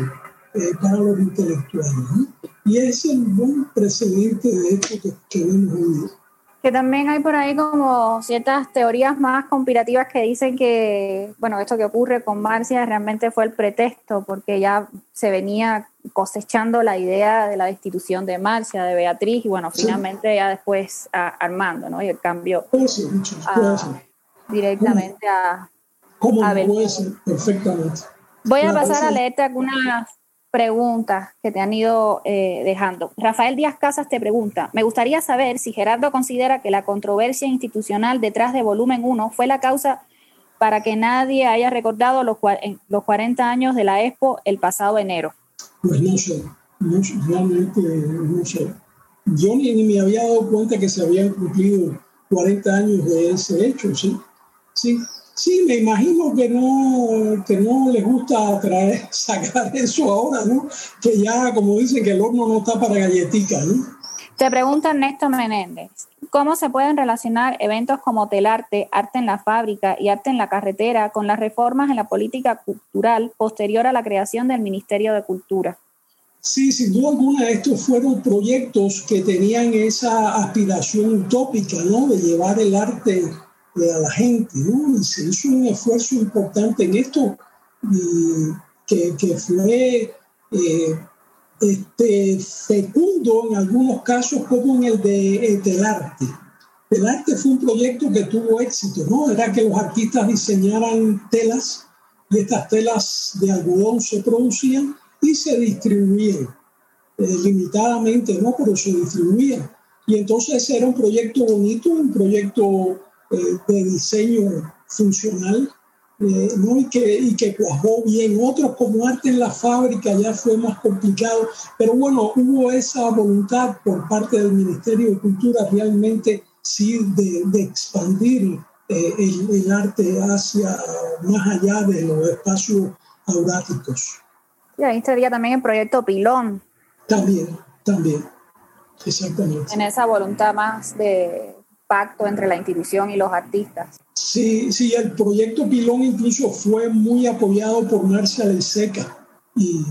eh, para los intelectuales. ¿no? Y es el buen precedente de esto que, que vemos hoy que también hay por ahí como ciertas teorías más conspirativas que dicen que, bueno, esto que ocurre con Marcia realmente fue el pretexto, porque ya se venía cosechando la idea de la destitución de Marcia, de Beatriz, y bueno, finalmente ya después a Armando, ¿no? Y el cambio directamente a, ¿Cómo a perfectamente. Voy a pasar a leerte algunas preguntas que te han ido eh, dejando. Rafael Díaz Casas te pregunta, me gustaría saber si Gerardo considera que la controversia institucional detrás de Volumen 1 fue la causa para que nadie haya recordado los, los 40 años de la Expo el pasado enero. Pues no sé, realmente no sé. Yo ni, ni, me había dado cuenta que se habían cumplido 40 años de ese hecho, ¿sí? Sí, Sí, me imagino que no, que no les gusta traer, sacar eso ahora, ¿no? Que ya, como dicen, que el horno no está para galletitas, ¿no? Te pregunta Ernesto Menéndez, ¿cómo se pueden relacionar eventos como Telarte, Arte en la Fábrica y Arte en la Carretera con las reformas en la política cultural posterior a la creación del Ministerio de Cultura? Sí, sin duda alguna, estos fueron proyectos que tenían esa aspiración utópica, ¿no? De llevar el arte a la gente, ¿no? Y se hizo un esfuerzo importante en esto que, que, fue eh, este, fecundo en algunos casos como en el de Telarte. Telarte fue un proyecto que tuvo éxito, ¿no? Era que los artistas diseñaran telas y estas telas de algodón se producían y se distribuían eh, limitadamente, ¿no? Pero se distribuían. Y entonces era un proyecto bonito, un proyecto eh, de diseño funcional, eh, ¿no? y, que, y que cuajó bien. Otros como arte en la fábrica ya fue más complicado, pero bueno, hubo esa voluntad por parte del Ministerio de Cultura realmente sí de, de expandir el, el, arte hacia más allá de los espacios auráticos. Y ahí estaría también el proyecto Pilón. También, también, exactamente. En esa voluntad más de pacto entre la institución y los artistas. Sí, sí, el proyecto Pilón incluso fue muy apoyado por Marcia Seca y,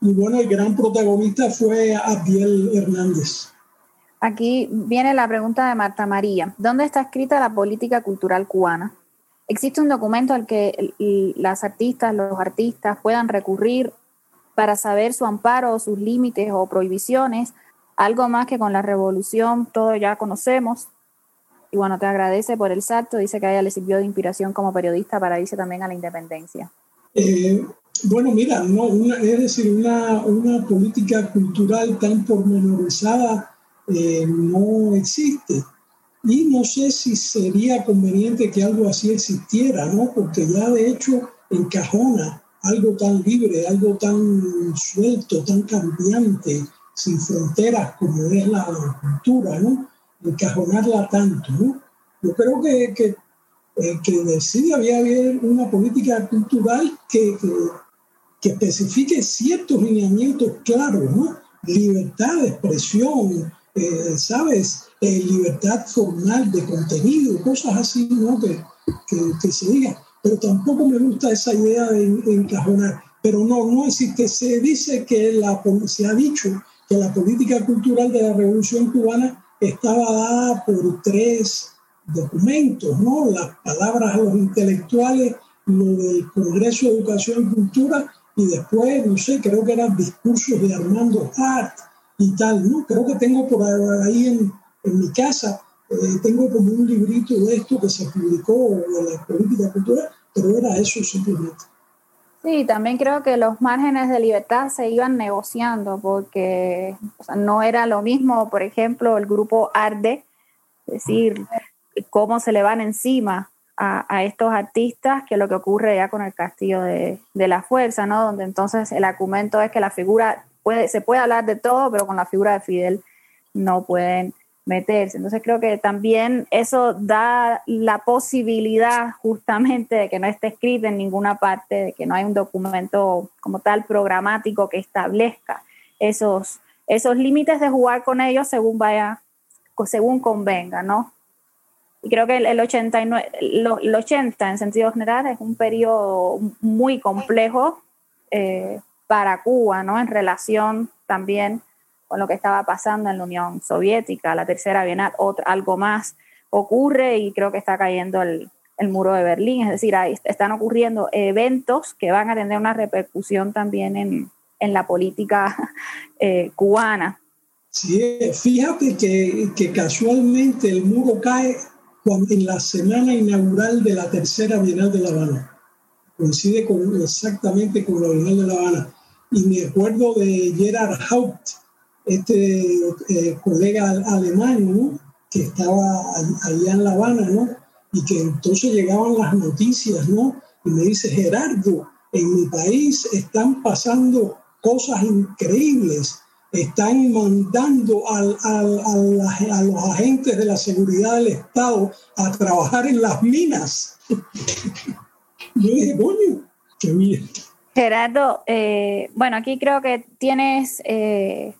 y bueno, el gran protagonista fue Abdiel Hernández. Aquí viene la pregunta de Marta María. ¿Dónde está escrita la política cultural cubana? ¿Existe un documento al que las artistas, los artistas puedan recurrir para saber su amparo, sus límites o prohibiciones, algo más que con la revolución todo ya conocemos. Y bueno, te agradece por el salto, dice que a ella le sirvió de inspiración como periodista para irse también a la independencia. Eh, bueno, mira, no, es decir, una, una, política cultural tan pormenorizada eh, no existe. Y no sé si sería conveniente que algo así existiera, ¿no? Porque ya de hecho encajona algo tan libre, algo tan suelto, tan cambiante, sin fronteras como es la cultura, ¿no? Encajonarla tanto, ¿no? Yo creo que, que, eh, que sí había haber una política cultural que, que, especifique ciertos lineamientos claros, ¿no? Libertad de expresión, eh, ¿sabes? Eh, libertad formal de contenido, cosas así, ¿no? Que, que se diga pero tampoco me gusta esa idea de, encajonar. Pero no, no existe. Se dice que la, se ha dicho que la política cultural de la Revolución Cubana estaba dada por tres documentos, ¿no? Las palabras a los intelectuales, lo del Congreso de Educación y Cultura, y después, no sé, creo que eran discursos de Armando Hart y tal, ¿no? Creo que tengo por ahí en, en mi casa eh, tengo como un librito de esto que se publicó de la política cultural, pero era eso simplemente. Sí, también creo que los márgenes de libertad se iban negociando porque no era lo mismo, por ejemplo, el grupo ARDE, es decir, cómo se le van encima a, estos artistas que lo que ocurre ya con el castillo de, de, la fuerza, ¿no? Donde entonces el argumento es que la figura puede, se puede hablar de todo, pero con la figura de Fidel no pueden meterse. Entonces creo que también eso da la posibilidad justamente de que no esté escrito en ninguna parte, de que no hay un documento como tal programático que establezca esos, esos límites de jugar con ellos según vaya, según convenga, ¿no? Y creo que el, 89, el 80 en sentido general es un periodo muy complejo eh, para Cuba, ¿no? En relación también con lo que estaba pasando en la Unión Soviética, la Tercera Bienal, otra, algo más ocurre y creo que está cayendo el, el muro de Berlín, es decir, ahí están ocurriendo eventos que van a tener una repercusión también en, en la política eh, cubana. Sí, fíjate que, que, casualmente el muro cae en la semana inaugural de la tercera Bienal de La Habana. Coincide con, exactamente con la Bienal de La Habana. Y me acuerdo de Gerard Haupt, este eh, colega alemán, Que estaba allá en La Habana, ¿no? Y que entonces llegaban las noticias, ¿no? Y me dice, Gerardo, en mi país están pasando cosas increíbles. Están mandando al, al, a los agentes de la seguridad del Estado a trabajar en las minas. Yo dije, coño, qué bien. Gerardo, eh, bueno, aquí creo que tienes eh,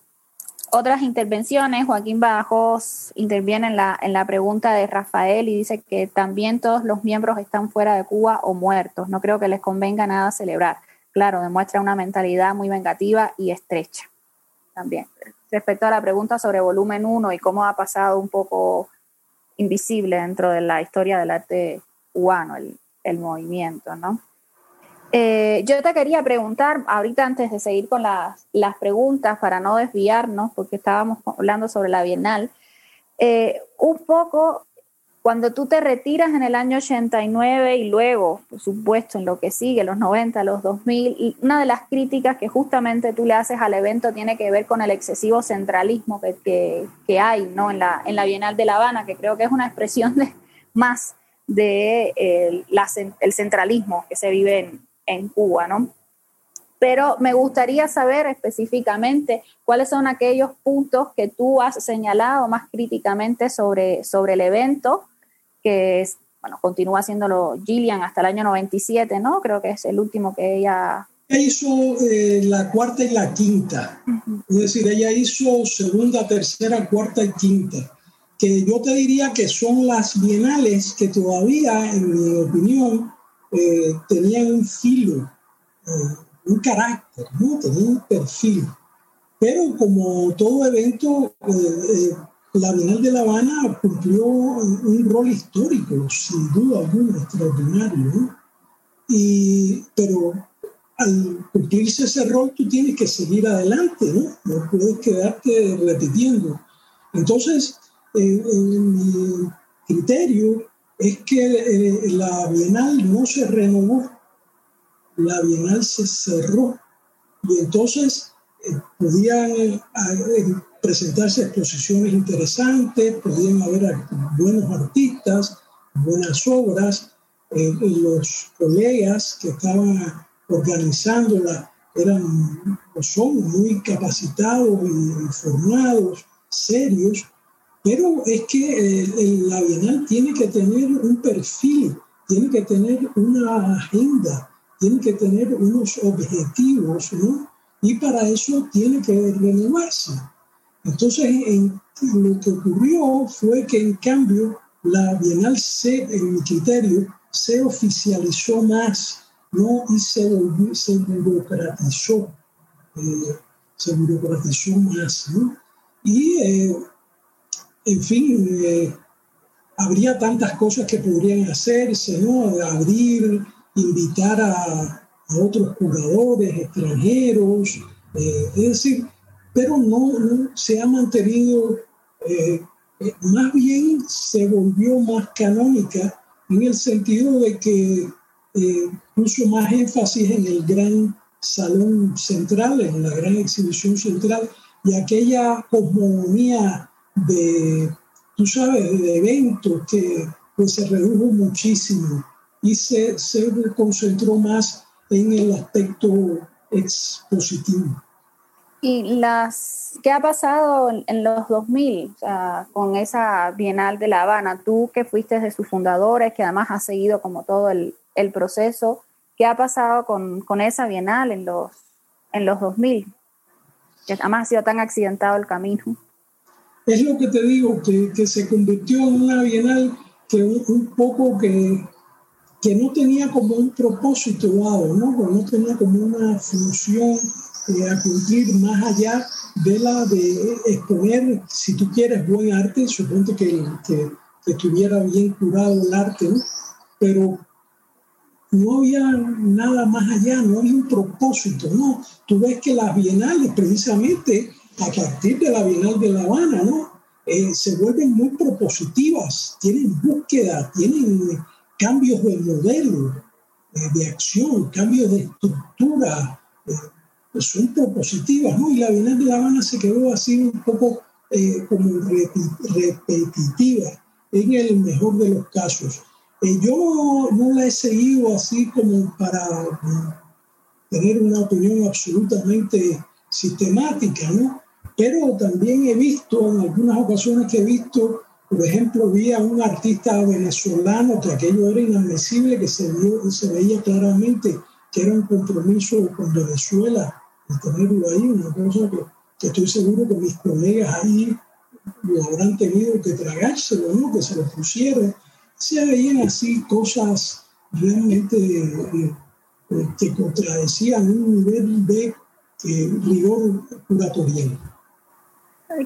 otras intervenciones. Joaquín Bajos interviene en la, en la pregunta de Rafael y dice que también todos los miembros están fuera de Cuba o muertos. No creo que les convenga nada celebrar. Claro, demuestra una mentalidad muy vengativa y estrecha. También. Respecto a la pregunta sobre volumen 1 y cómo ha pasado un poco invisible dentro de la historia del arte cubano, el, el movimiento, ¿no? Eh, yo te quería preguntar, ahorita antes de seguir con las, las, preguntas, para no desviarnos, porque estábamos hablando sobre la Bienal, eh, un poco cuando tú te retiras en el año 89 y luego, por supuesto, en lo que sigue, los 90, los 2000, y una de las críticas que justamente tú le haces al evento tiene que ver con el excesivo centralismo que, que, hay ¿no? en, la, en la Bienal de La Habana, que creo que es una expresión de, más de eh, la, el centralismo que se vive en, en Cuba, ¿no? Pero me gustaría saber específicamente cuáles son aquellos puntos que tú has señalado más críticamente sobre, sobre el evento, que es, bueno, continúa haciéndolo Gillian hasta el año 97, ¿no? Creo que es el último que ella... Ella hizo eh, la cuarta y la quinta, es decir, ella hizo segunda, tercera, cuarta y quinta, que yo te diría que son las bienales que todavía, en mi opinión, eh, tenían un filo, eh, un carácter, ¿no? un perfil. Pero como todo evento, eh, la Bienal de La Habana cumplió un rol histórico, sin duda alguna, extraordinario. Y, pero al cumplirse ese rol, tú tienes que seguir adelante, ¿no? No puedes quedarte repitiendo. Entonces, en mi criterio, es que eh, la Bienal no se renovó, la Bienal se cerró. Y entonces eh, podían eh, presentarse exposiciones interesantes, podían haber buenos artistas, buenas obras, los colegas que estaban organizándola eran o son muy capacitados y formados, serios, pero es que eh, la Bienal tiene que tener un perfil, tiene que tener una agenda, tiene que tener unos objetivos, ¿no? Y para eso tiene que renovarse. Entonces, lo que ocurrió fue que en cambio la Bienal se, en mi criterio, se oficializó más, ¿no? Y se, se burocratizó, eh, se burocratizó más, ¿no? Y eh, en fin, eh, habría tantas cosas que podrían hacerse, ¿no? Abrir, invitar a, otros jugadores extranjeros, eh, es decir, pero no, se ha mantenido, eh, más bien se volvió más canónica en el sentido de que puso más énfasis en el gran salón central, en la gran exhibición central, y aquella cosmogonía de, tú sabes, de eventos que pues, se redujo muchísimo y se, se concentró más en el aspecto expositivo. ¿Y las, qué ha pasado en, los 2000 con esa Bienal de La Habana? Tú que fuiste de sus fundadores, que además has seguido como todo el, el proceso, ¿qué ha pasado con, con, esa Bienal en los, en los 2000? Que además ha sido tan accidentado el camino. Es lo que te digo, que, que se convirtió en una bienal que un, poco que, que no tenía como un propósito dado, ¿no? no tenía como una función eh, a cumplir más allá de la de exponer, si tú quieres, buen arte, supongo que, que, que estuviera bien curado el arte, ¿no? pero no había nada más allá, no había un propósito, ¿no? Tú ves que las bienales precisamente a partir de la Bienal de La Habana, ¿no? Eh, se vuelven muy propositivas, tienen búsqueda, tienen cambios de modelo eh, de acción, cambios de estructura, eh, son propositivas, ¿no? Y la Bienal de La Habana se quedó así un poco como repetitiva, en el mejor de los casos. yo no la he seguido así como para tener una opinión absolutamente sistemática, ¿no? Pero también he visto, en algunas ocasiones que he visto Por ejemplo, vi a un artista venezolano que aquello era inadmisible, que se, se veía claramente que era un compromiso con Venezuela, el tenerlo ahí, una cosa que, que estoy seguro que mis colegas ahí lo habrán tenido que tragárselo, ¿no? que se lo pusieran. Se veían así cosas realmente eh, eh, que contradecían un nivel de eh, rigor curatorial.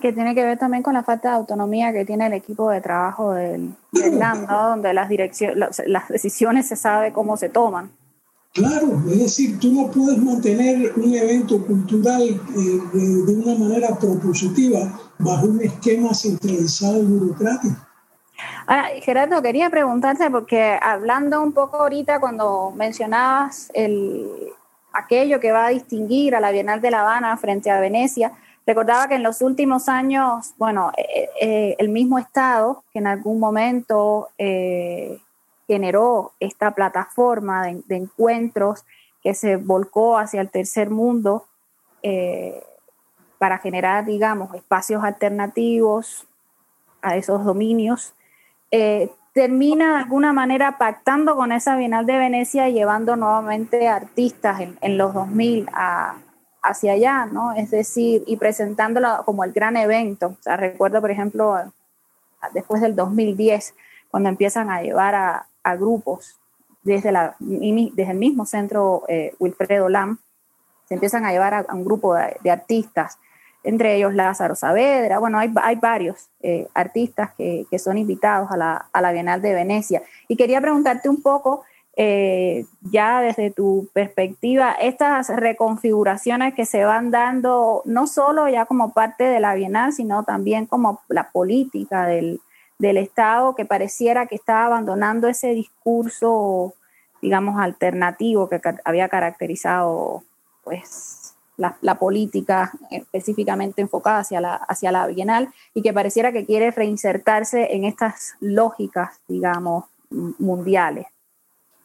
Que tiene que ver también con la falta de autonomía que tiene el equipo de trabajo del, del donde las, direcciones, las decisiones se sabe cómo se toman. Claro, es decir, tú no puedes mantener un evento cultural eh, de, una manera propositiva bajo un esquema centralizado y burocrático. Ahora, Gerardo, quería preguntarte, porque hablando un poco ahorita cuando mencionabas el, aquello que va a distinguir a la Bienal de La Habana frente a Venecia, recordaba que en los últimos años, bueno, eh, eh, el mismo Estado, que en algún momento generó esta plataforma de, encuentros que se volcó hacia el tercer mundo eh, para generar, digamos, espacios alternativos a esos dominios, eh, termina de alguna manera pactando con esa Bienal de Venecia y llevando nuevamente artistas en, los 2000 hacia allá, ¿no? Es decir, y presentándolo como el gran evento. O sea, recuerdo, por ejemplo, después del 2010, cuando empiezan a llevar a, a grupos desde, la, desde el mismo centro eh, Wilfredo Lam, se empiezan a llevar a, un grupo de, artistas, entre ellos Lázaro Saavedra, bueno, hay, hay varios eh, artistas que, que, son invitados a la, a la, Bienal de Venecia. Y quería preguntarte un poco, eh, ya desde tu perspectiva, estas reconfiguraciones que se van dando, no solo ya como parte de la Bienal, sino también como la política del, del Estado que pareciera que estaba abandonando ese discurso, digamos, alternativo que había caracterizado pues, la, política específicamente enfocada hacia la, hacia la Bienal y que pareciera que quiere reinsertarse en estas lógicas, digamos, mundiales.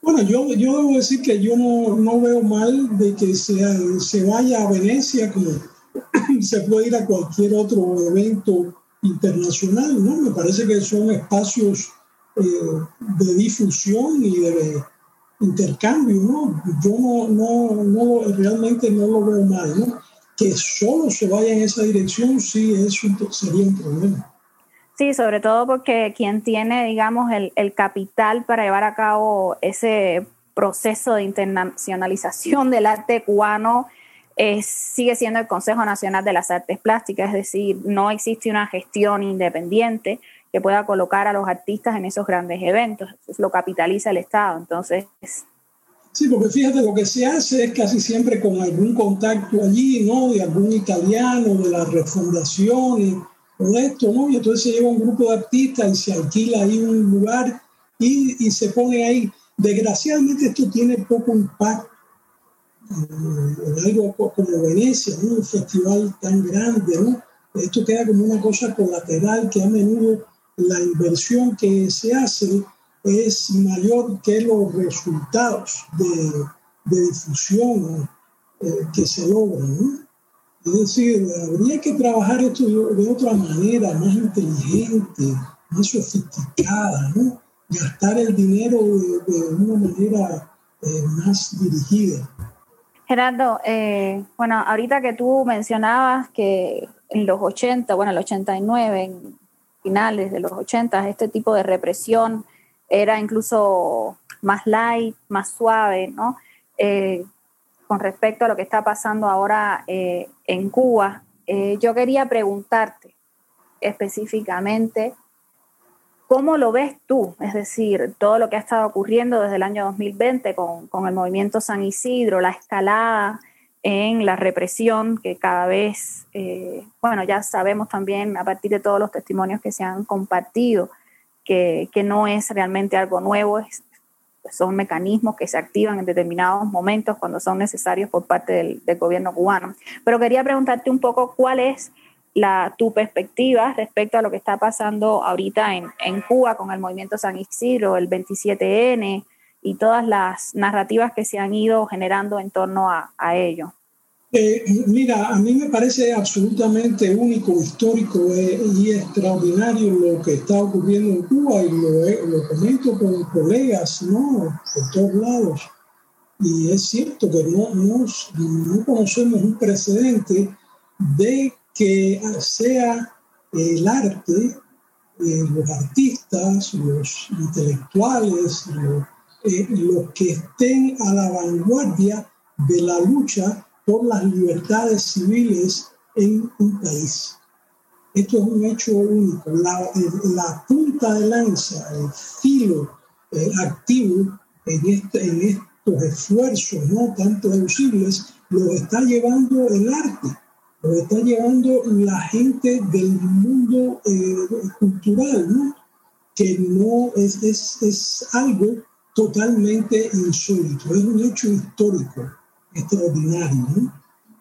Bueno, yo, yo debo decir que yo no, no veo mal de que se, se vaya a Venecia, como se puede ir a cualquier otro evento internacional, ¿no? Me parece que son espacios eh, de difusión y de intercambio, ¿no? Yo no, no, no, realmente no lo veo mal, ¿no? Que solo se vaya en esa dirección, sí, eso sería un problema. Sí, sobre todo porque quien tiene, digamos, el, el capital para llevar a cabo ese proceso de internacionalización del arte cubano sigue siendo el Consejo Nacional de las Artes Plásticas, es decir, no existe una gestión independiente que pueda colocar a los artistas en esos grandes eventos, lo capitaliza el Estado, entonces... Sí, porque fíjate, lo que se hace es casi siempre con algún contacto allí, ¿no? De algún italiano, de la refundación, de esto, ¿no? Y entonces se lleva un grupo de artistas y se alquila ahí un lugar y, y se pone ahí. Desgraciadamente esto tiene poco impacto en algo como Venecia, un festival tan grande, ¿no? esto queda como una cosa colateral que a menudo la inversión que se hace es mayor que los resultados de, difusión eh, que se logran. ¿no? Es decir, habría que trabajar esto de, otra manera, más inteligente, más sofisticada, ¿no? gastar el dinero de, una manera eh, más dirigida. Gerardo, eh, bueno, ahorita que tú mencionabas que en los 80, bueno, el 89, en finales de los 80, este tipo de represión era incluso más light, más suave, ¿no? Eh, con respecto a lo que está pasando ahora eh, en Cuba, yo quería preguntarte específicamente ¿Cómo lo ves tú? Es decir, todo lo que ha estado ocurriendo desde el año 2020 con, con, el movimiento San Isidro, la escalada en la represión que cada vez, eh, bueno, ya sabemos también a partir de todos los testimonios que se han compartido, que, que no es realmente algo nuevo, son mecanismos que se activan en determinados momentos cuando son necesarios por parte del, gobierno cubano. Pero quería preguntarte un poco cuál es la, tu perspectiva respecto a lo que está pasando ahorita en, en Cuba con el movimiento San Isidro, el 27N y todas las narrativas que se han ido generando en torno a, a ello. Eh, mira, a mí me parece absolutamente único, histórico eh, y extraordinario lo que está ocurriendo en Cuba y lo, lo comento con colegas, ¿no? Por todos lados. Y es cierto que no, no, no conocemos un precedente de que sea el arte, eh, los artistas, los intelectuales, los que estén a la vanguardia de la lucha por las libertades civiles en un país. Esto es un hecho único. La, punta de lanza, el filo eh, activo en, este, en estos esfuerzos no tan traducibles, lo está llevando el arte, lo está llevando la gente del mundo eh, cultural, ¿no? que no es, es, es algo totalmente insólito, es un hecho histórico extraordinario.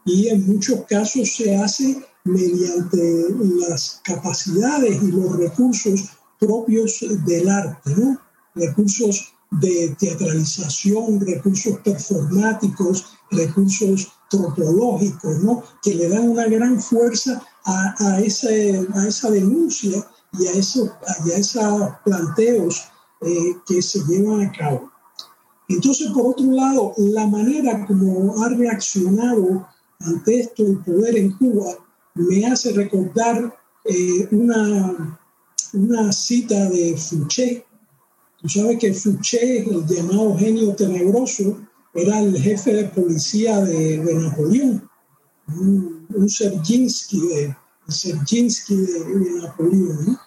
Y en muchos casos se hace mediante las capacidades y los recursos propios del arte, ¿no? recursos de teatralización, recursos performáticos, recursos tropológicos, ¿no? que le dan una gran fuerza a, esa denuncia y a esos planteos eh, que se llevan a cabo. Entonces, por otro lado, la manera como ha reaccionado ante esto el poder en Cuba me hace recordar eh, una, una cita de Fouché. Tú sabes que Fouché, el llamado genio tenebroso, era el jefe de policía de, Napoleón, un, un Serginsky de, de, Napoleón.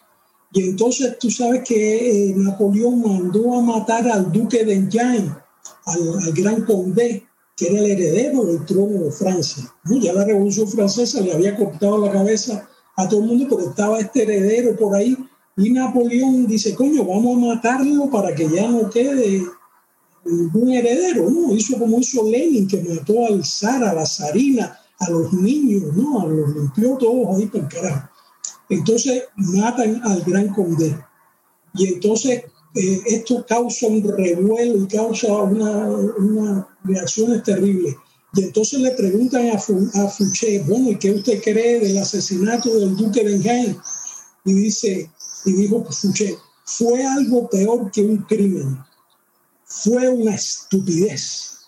Y entonces tú sabes que eh, Napoleón mandó a matar al duque de Enghien, al, gran conde, que era el heredero del trono de Francia. Ya la Revolución Francesa le había cortado la cabeza a todo el mundo, pero estaba este heredero por ahí. Y Napoleón dice, coño, vamos a matarlo para que ya no quede ningún heredero, ¿no? Hizo como hizo Lenin, que mató al zar, a la zarina, a los niños, ¿no? A los limpió todos ahí por carajo. Entonces matan al gran conde. Y entonces eh, esto causa un revuelo y causa una, una reacciones terribles. Y entonces le preguntan a, a Fouché, bueno, ¿y qué usted cree del asesinato del duque de Enghien? Y dice, y dijo Fouché, fue algo peor que un crimen, fue una estupidez.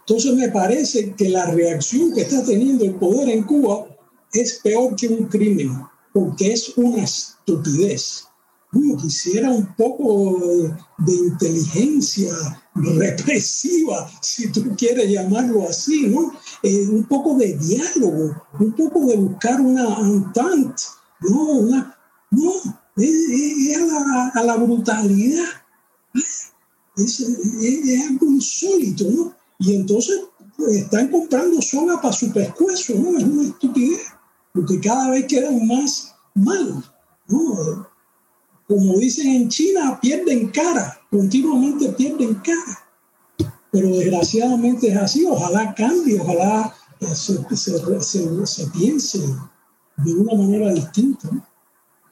Entonces me parece que la reacción que está teniendo el poder en Cuba es peor que un crimen porque es una estupidez. Quisiera un poco de inteligencia represiva, si tú quieres llamarlo así, ¿no? Eh, un poco de diálogo, un poco de buscar una entente, ¿no? No, es, a, la, brutalidad. Es, algo insólito, ¿no? Y entonces pues, están comprando soga para su pescuezo, ¿no? Es una estupidez porque cada vez quedan más mal. ¿no? Como dicen en China, pierden cara, continuamente pierden cara. Pero desgraciadamente es así, ojalá cambie, ojalá se, se, piense de una manera distinta.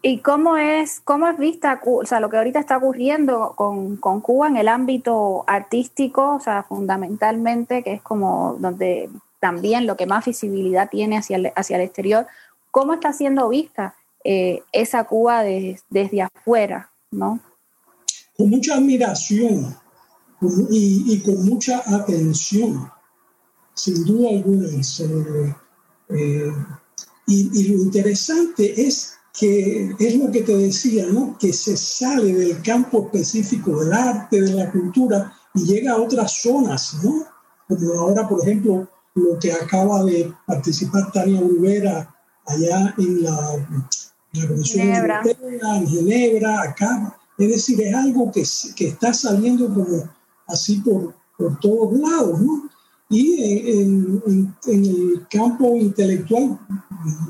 ¿Y cómo es, cómo es vista, o sea, lo que ahorita está ocurriendo con, con, Cuba en el ámbito artístico, o sea, fundamentalmente, que es como donde también lo que más visibilidad tiene hacia el, hacia el exterior, ¿cómo está siendo vista eh, esa Cuba desde afuera? ¿no? Con mucha admiración y, con mucha atención, sin duda alguna. Eh, y, y, lo interesante es que es lo que te decía, ¿no? que se sale del campo específico del arte, de la cultura y llega a otras zonas, ¿no? como ahora, por ejemplo, lo que acaba de participar Tania Olivera allá en la, Comisión Europea, en Ginebra, acá. Es decir, es algo que, que está saliendo como así por, por todos lados, ¿no? Y en, en, en, el campo intelectual,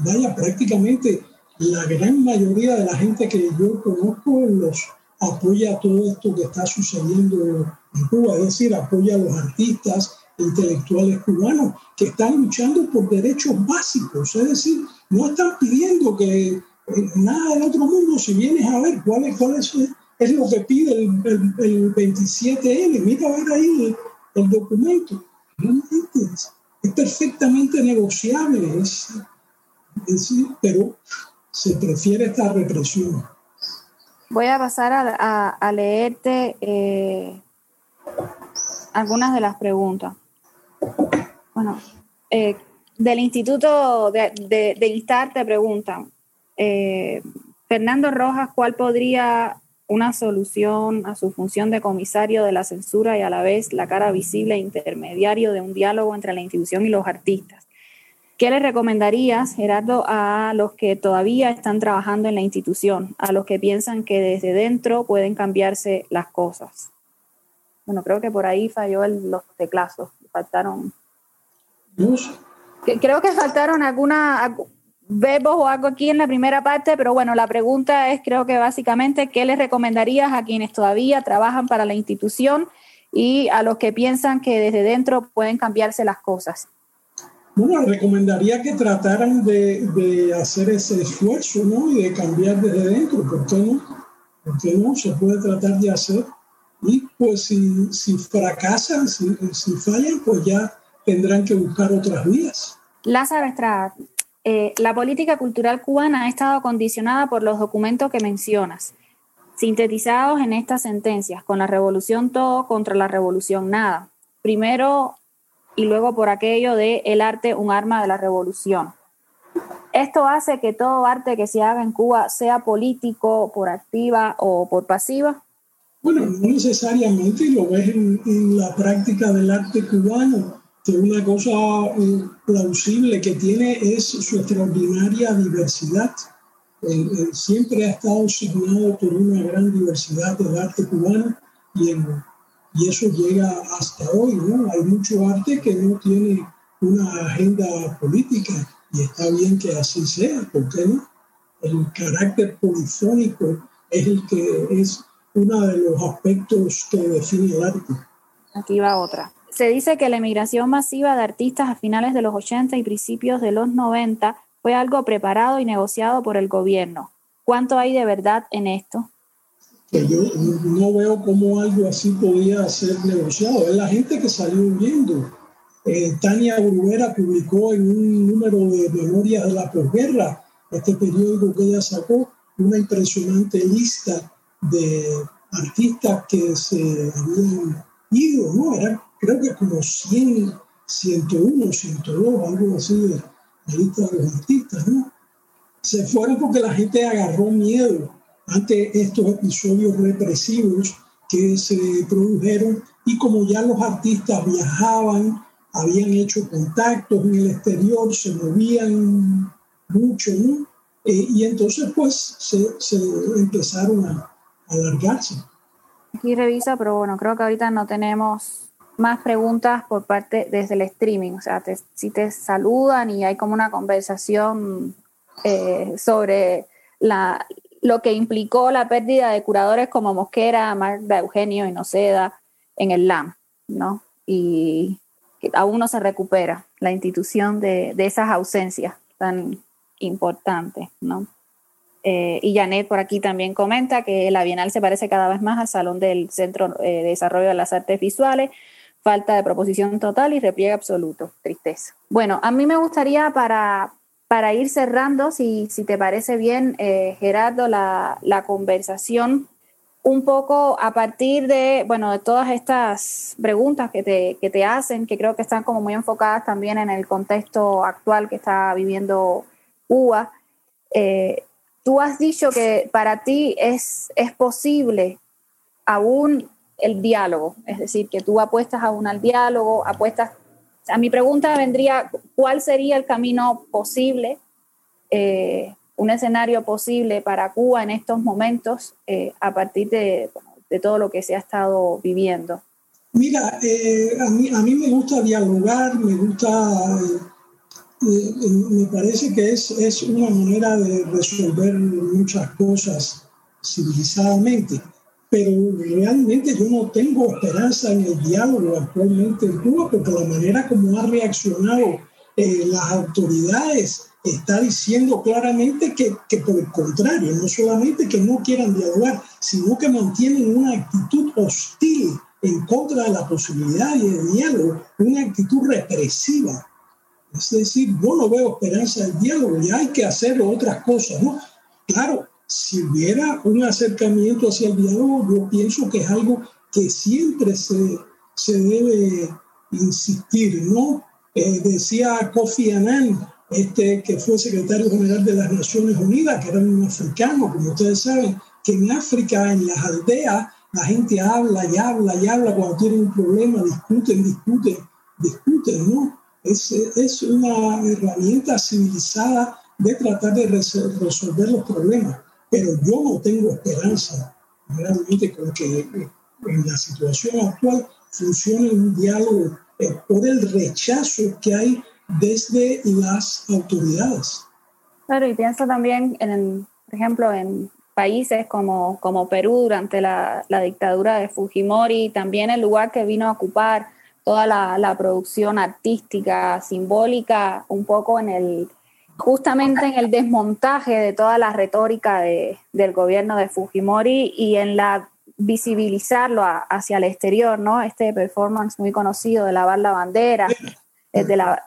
vaya, prácticamente la gran mayoría de la gente que yo conozco los apoya todo esto que está sucediendo en Cuba, es decir, apoya a los artistas, intelectuales cubanos que están luchando por derechos básicos, es decir, no están pidiendo que eh, nada del otro mundo, si vienes a ver cuál es, cuál es, es lo que pide el, el, 27N, mira a ver ahí el, documento. Realmente es perfectamente negociable, es, pero se prefiere esta represión. Voy a pasar a, leerte eh, algunas de las preguntas. Bueno, eh, del Instituto de, de, Instar te preguntan, eh, Fernando Rojas, ¿cuál podría una solución a su función de comisario de la censura y a la vez la cara visible e intermediario de un diálogo entre la institución y los artistas? ¿Qué le recomendarías, Gerardo, a los que todavía están trabajando en la institución, a los que piensan que desde dentro pueden cambiarse las cosas? Bueno, creo que por ahí falló los teclados, faltaron. Creo que faltaron alguna verbos o algo aquí en la primera parte, pero bueno, la pregunta es creo que básicamente, ¿qué les recomendarías a quienes todavía trabajan para la institución y a los que piensan que desde dentro pueden cambiarse las cosas? Bueno, recomendaría que trataran de, hacer ese esfuerzo, ¿no? Y de cambiar desde dentro, ¿por qué no? ¿Por qué no? Se puede tratar de hacer. Y pues si, si fracasan, si, si fallan, pues ya tendrán que buscar otras vías. Lázaro Estrada, eh, la política cultural cubana ha estado condicionada por los documentos que mencionas, sintetizados en estas sentencias, con la revolución todo contra la revolución nada. Primero y luego por aquello de el arte un arma de la revolución. Esto hace que todo arte que se haga en Cuba sea político, por activa o por pasiva. Bueno, no necesariamente, lo ves en, la práctica del arte cubano, que una cosa eh, plausible que tiene es su extraordinaria diversidad. siempre ha estado signado por una gran diversidad del arte cubano y eso llega hasta hoy. Hay mucho arte que no tiene una agenda política y está bien que así sea, ¿por qué no? El carácter polifónico es el que es uno de los aspectos que define el arte. Aquí va otra. Se dice que la emigración masiva de artistas a finales de los 80 y principios de los 90 fue algo preparado y negociado por el gobierno. ¿Cuánto hay de verdad en esto? que yo no veo cómo algo así podía ser negociado. Es la gente que salió huyendo. Eh, Tania Bruguera publicó en un número de Memorias de la posguerra, este periódico que ella sacó, una impresionante lista de artistas que se habían ido, ¿no? Eran creo que como 100, 101, 102, algo así de la lista de los artistas, ¿no? Se fueron porque la gente agarró miedo ante estos episodios represivos que se produjeron y como ya los artistas viajaban, habían hecho contactos en el exterior, se movían mucho, eh, y entonces pues se, empezaron a, alargarse. Aquí revisa, pero bueno, creo que ahorita no tenemos más preguntas por parte desde el streaming, o sea, si te saludan y hay como una conversación eh, sobre lo que implicó la pérdida de curadores como Mosquera, Marta Eugenio y Noceda en el LAM, ¿no? Y aún no se recupera la institución de, esas ausencias tan importantes, ¿no? Eh, y Janet por aquí también comenta que la Bienal se parece cada vez más al Salón del Centro eh, de Desarrollo de las Artes Visuales, falta de proposición total y repliegue absoluto, tristeza. Bueno, a mí me gustaría para, para ir cerrando, si, si te parece bien, eh, Gerardo, la, la, conversación un poco a partir de, bueno, de todas estas preguntas que te, que te hacen, que creo que están como muy enfocadas también en el contexto actual que está viviendo Cuba. Tú has dicho que para ti es, es posible aún el diálogo, es decir, que tú apuestas aún al diálogo, apuestas a mi pregunta vendría, ¿cuál sería el camino posible, eh, un escenario posible para Cuba en estos momentos eh, a partir de, todo lo que se ha estado viviendo? Mira, eh, a, mí, a mí me gusta dialogar, me gusta, me parece que es, es una manera de resolver muchas cosas civilizadamente pero realmente yo no tengo esperanza en el diálogo actualmente en Cuba porque la manera como ha reaccionado eh, las autoridades está diciendo claramente que, que, por el contrario, no solamente que no quieran dialogar, sino que mantienen una actitud hostil en contra de la posibilidad de diálogo, una actitud represiva Es decir, yo no veo esperanza del diálogo, ya hay que hacer otras cosas, ¿no? Claro, si hubiera un acercamiento hacia el diálogo, yo pienso que es algo que siempre se, se debe insistir, ¿no? Eh, decía Kofi Annan, este, que fue secretario general de las Naciones Unidas, que era un africano, como ustedes saben, que en África, en las aldeas, la gente habla y habla y habla cuando tienen un problema, discuten, discuten, discuten, ¿no? Es, es una herramienta civilizada de tratar de resolver los problemas, pero yo no tengo esperanza realmente con que en la situación actual funcione un diálogo eh, por el rechazo que hay desde las autoridades. Claro, y pienso también, en, por ejemplo, en países como, como Perú durante la, la dictadura de Fujimori, también el lugar que vino a ocupar toda la, producción artística, simbólica, un poco en el, justamente en el desmontaje de toda la retórica de, del gobierno de Fujimori y en la visibilizarlo hacia el exterior, ¿no? Este performance muy conocido de lavar la bandera,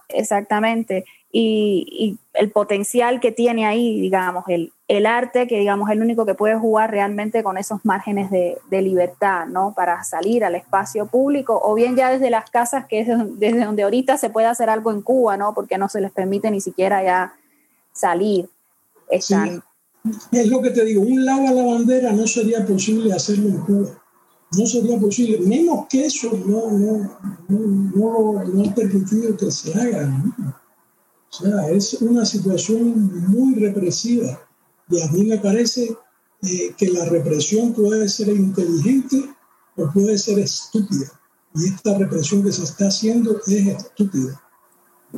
exactamente, y, el potencial que tiene ahí, digamos, el, el arte, que digamos es el único que puede jugar realmente con esos márgenes de, de, libertad, ¿no? Para salir al espacio público, o bien ya desde las casas, que es desde donde ahorita se puede hacer algo en Cuba, ¿no? Porque no se les permite ni siquiera ya salir. Están, es lo que te digo, un lado a la bandera no sería posible hacerlo en Cuba. No sería posible, menos que eso no, no, no, no, ha permitido que se haga. O sea, es una situación muy represiva. Y a mí me parece eh, que la represión puede ser inteligente o puede ser estúpida. Y esta represión que se está haciendo es estúpida.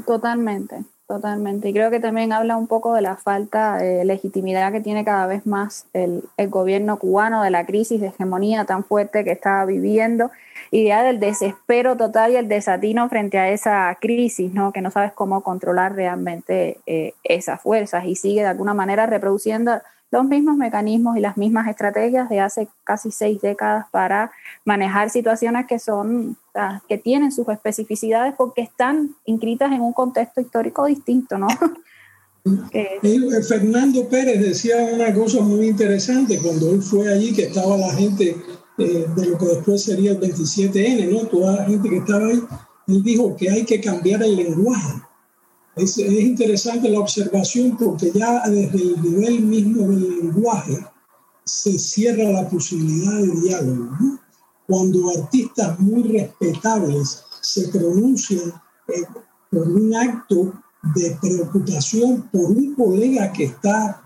Totalmente. Totalmente. Y creo que también habla un poco de la falta de legitimidad que tiene cada vez más el, gobierno cubano, de la crisis de hegemonía tan fuerte que está viviendo y ya del desespero total y el desatino frente a esa crisis, ¿no? que no sabes cómo controlar realmente eh, esas fuerzas y sigue de alguna manera reproduciendo los mismos mecanismos y las mismas estrategias de hace casi seis décadas para manejar situaciones que son que tienen sus especificidades porque están inscritas en un contexto histórico distinto, ¿no? Eh, Fernando Pérez decía una cosa muy interesante cuando él fue allí, que estaba la gente eh, de lo que después sería el 27N, ¿no? Toda la gente que estaba ahí, él dijo que hay que cambiar el lenguaje es, es, interesante la observación porque ya desde el nivel mismo del lenguaje se cierra la posibilidad de diálogo. ¿no? Cuando artistas muy respetables se pronuncian eh, por un acto de preocupación por un colega que está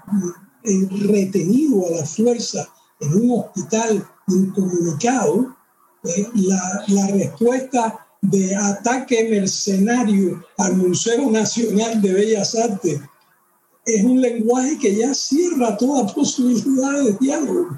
eh, retenido a la fuerza en un hospital incomunicado, eh, la, la respuesta de ataque mercenario al Museo Nacional de Bellas Artes es un lenguaje que ya cierra toda posibilidad de diálogo.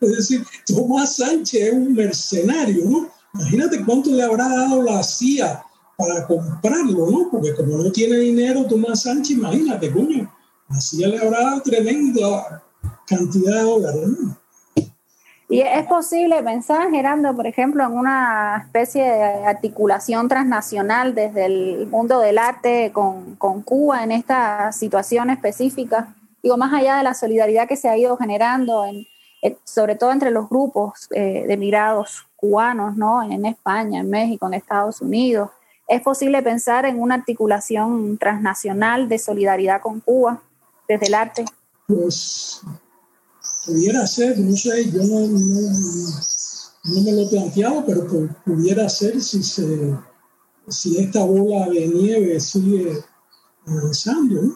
Es decir, Tomás Sánchez es un mercenario, ¿no? Imagínate cuánto le habrá dado la CIA para comprarlo, ¿no? Porque como no tiene dinero Tomás Sánchez, imagínate, coño, la CIA le habrá dado tremenda cantidad de dólares, ¿no? Y es posible pensar, Gerando, por ejemplo, en una especie de articulación transnacional desde el mundo del arte con, con Cuba en esta situación específica, digo, más allá de la solidaridad que se ha ido generando, en, sobre todo entre los grupos eh, de mirados cubanos, ¿no? En España, en México, en Estados Unidos. ¿Es posible pensar en una articulación transnacional de solidaridad con Cuba desde el arte? Pues pudiera ser, no sé, yo no, no, me lo he planteado, pero pudiera ser si, se, si esta bola de nieve sigue avanzando, ¿no?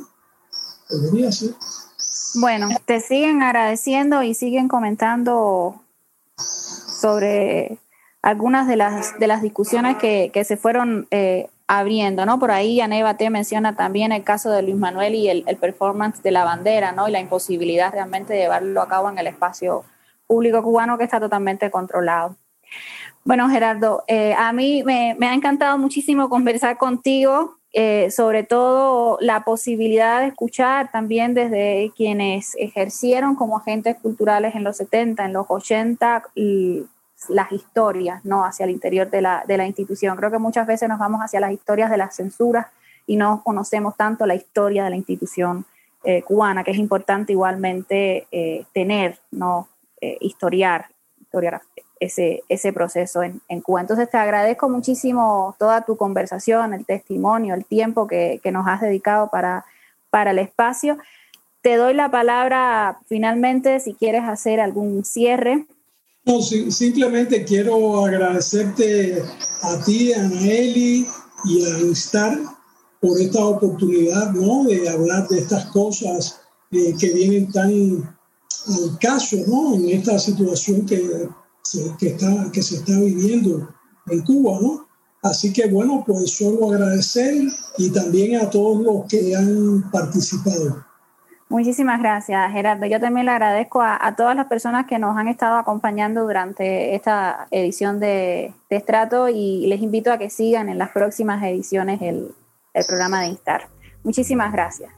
Podría ser. Bueno, te siguen agradeciendo y siguen comentando sobre algunas de las, de las discusiones que, que se fueron eh, abriendo, ¿no? Por ahí Aneva te menciona también el caso de Luis Manuel y el, performance de la bandera, ¿no? Y la imposibilidad realmente de llevarlo a cabo en el espacio público cubano que está totalmente controlado. Bueno, Gerardo, eh, a mí me, ha encantado muchísimo conversar contigo, eh, sobre todo la posibilidad de escuchar también desde quienes ejercieron como agentes culturales en los 70, en los 80, y las historias, ¿no? Hacia el interior de la, de la institución. Creo que muchas veces nos vamos hacia las historias de las censuras y no conocemos tanto la historia de la institución eh, cubana, que es importante igualmente eh, tener, no eh, historiar, historiar ese, ese proceso en, en, Cuba. Entonces te agradezco muchísimo toda tu conversación, el testimonio, el tiempo que, que nos has dedicado para, para el espacio. Te doy la palabra finalmente si quieres hacer algún cierre. No, simplemente quiero agradecerte a ti, a Eli y a Instar por esta oportunidad ¿no? de hablar de estas cosas eh, que vienen tan al caso ¿no? en esta situación que se, que, está, que se está viviendo en Cuba. ¿no? Así que bueno, pues solo agradecer y también a todos los que han participado. Muchísimas gracias, Gerardo. Yo también le agradezco a, todas las personas que nos han estado acompañando durante esta edición de, Estrato y les invito a que sigan en las próximas ediciones el, el programa de Instar. Muchísimas gracias.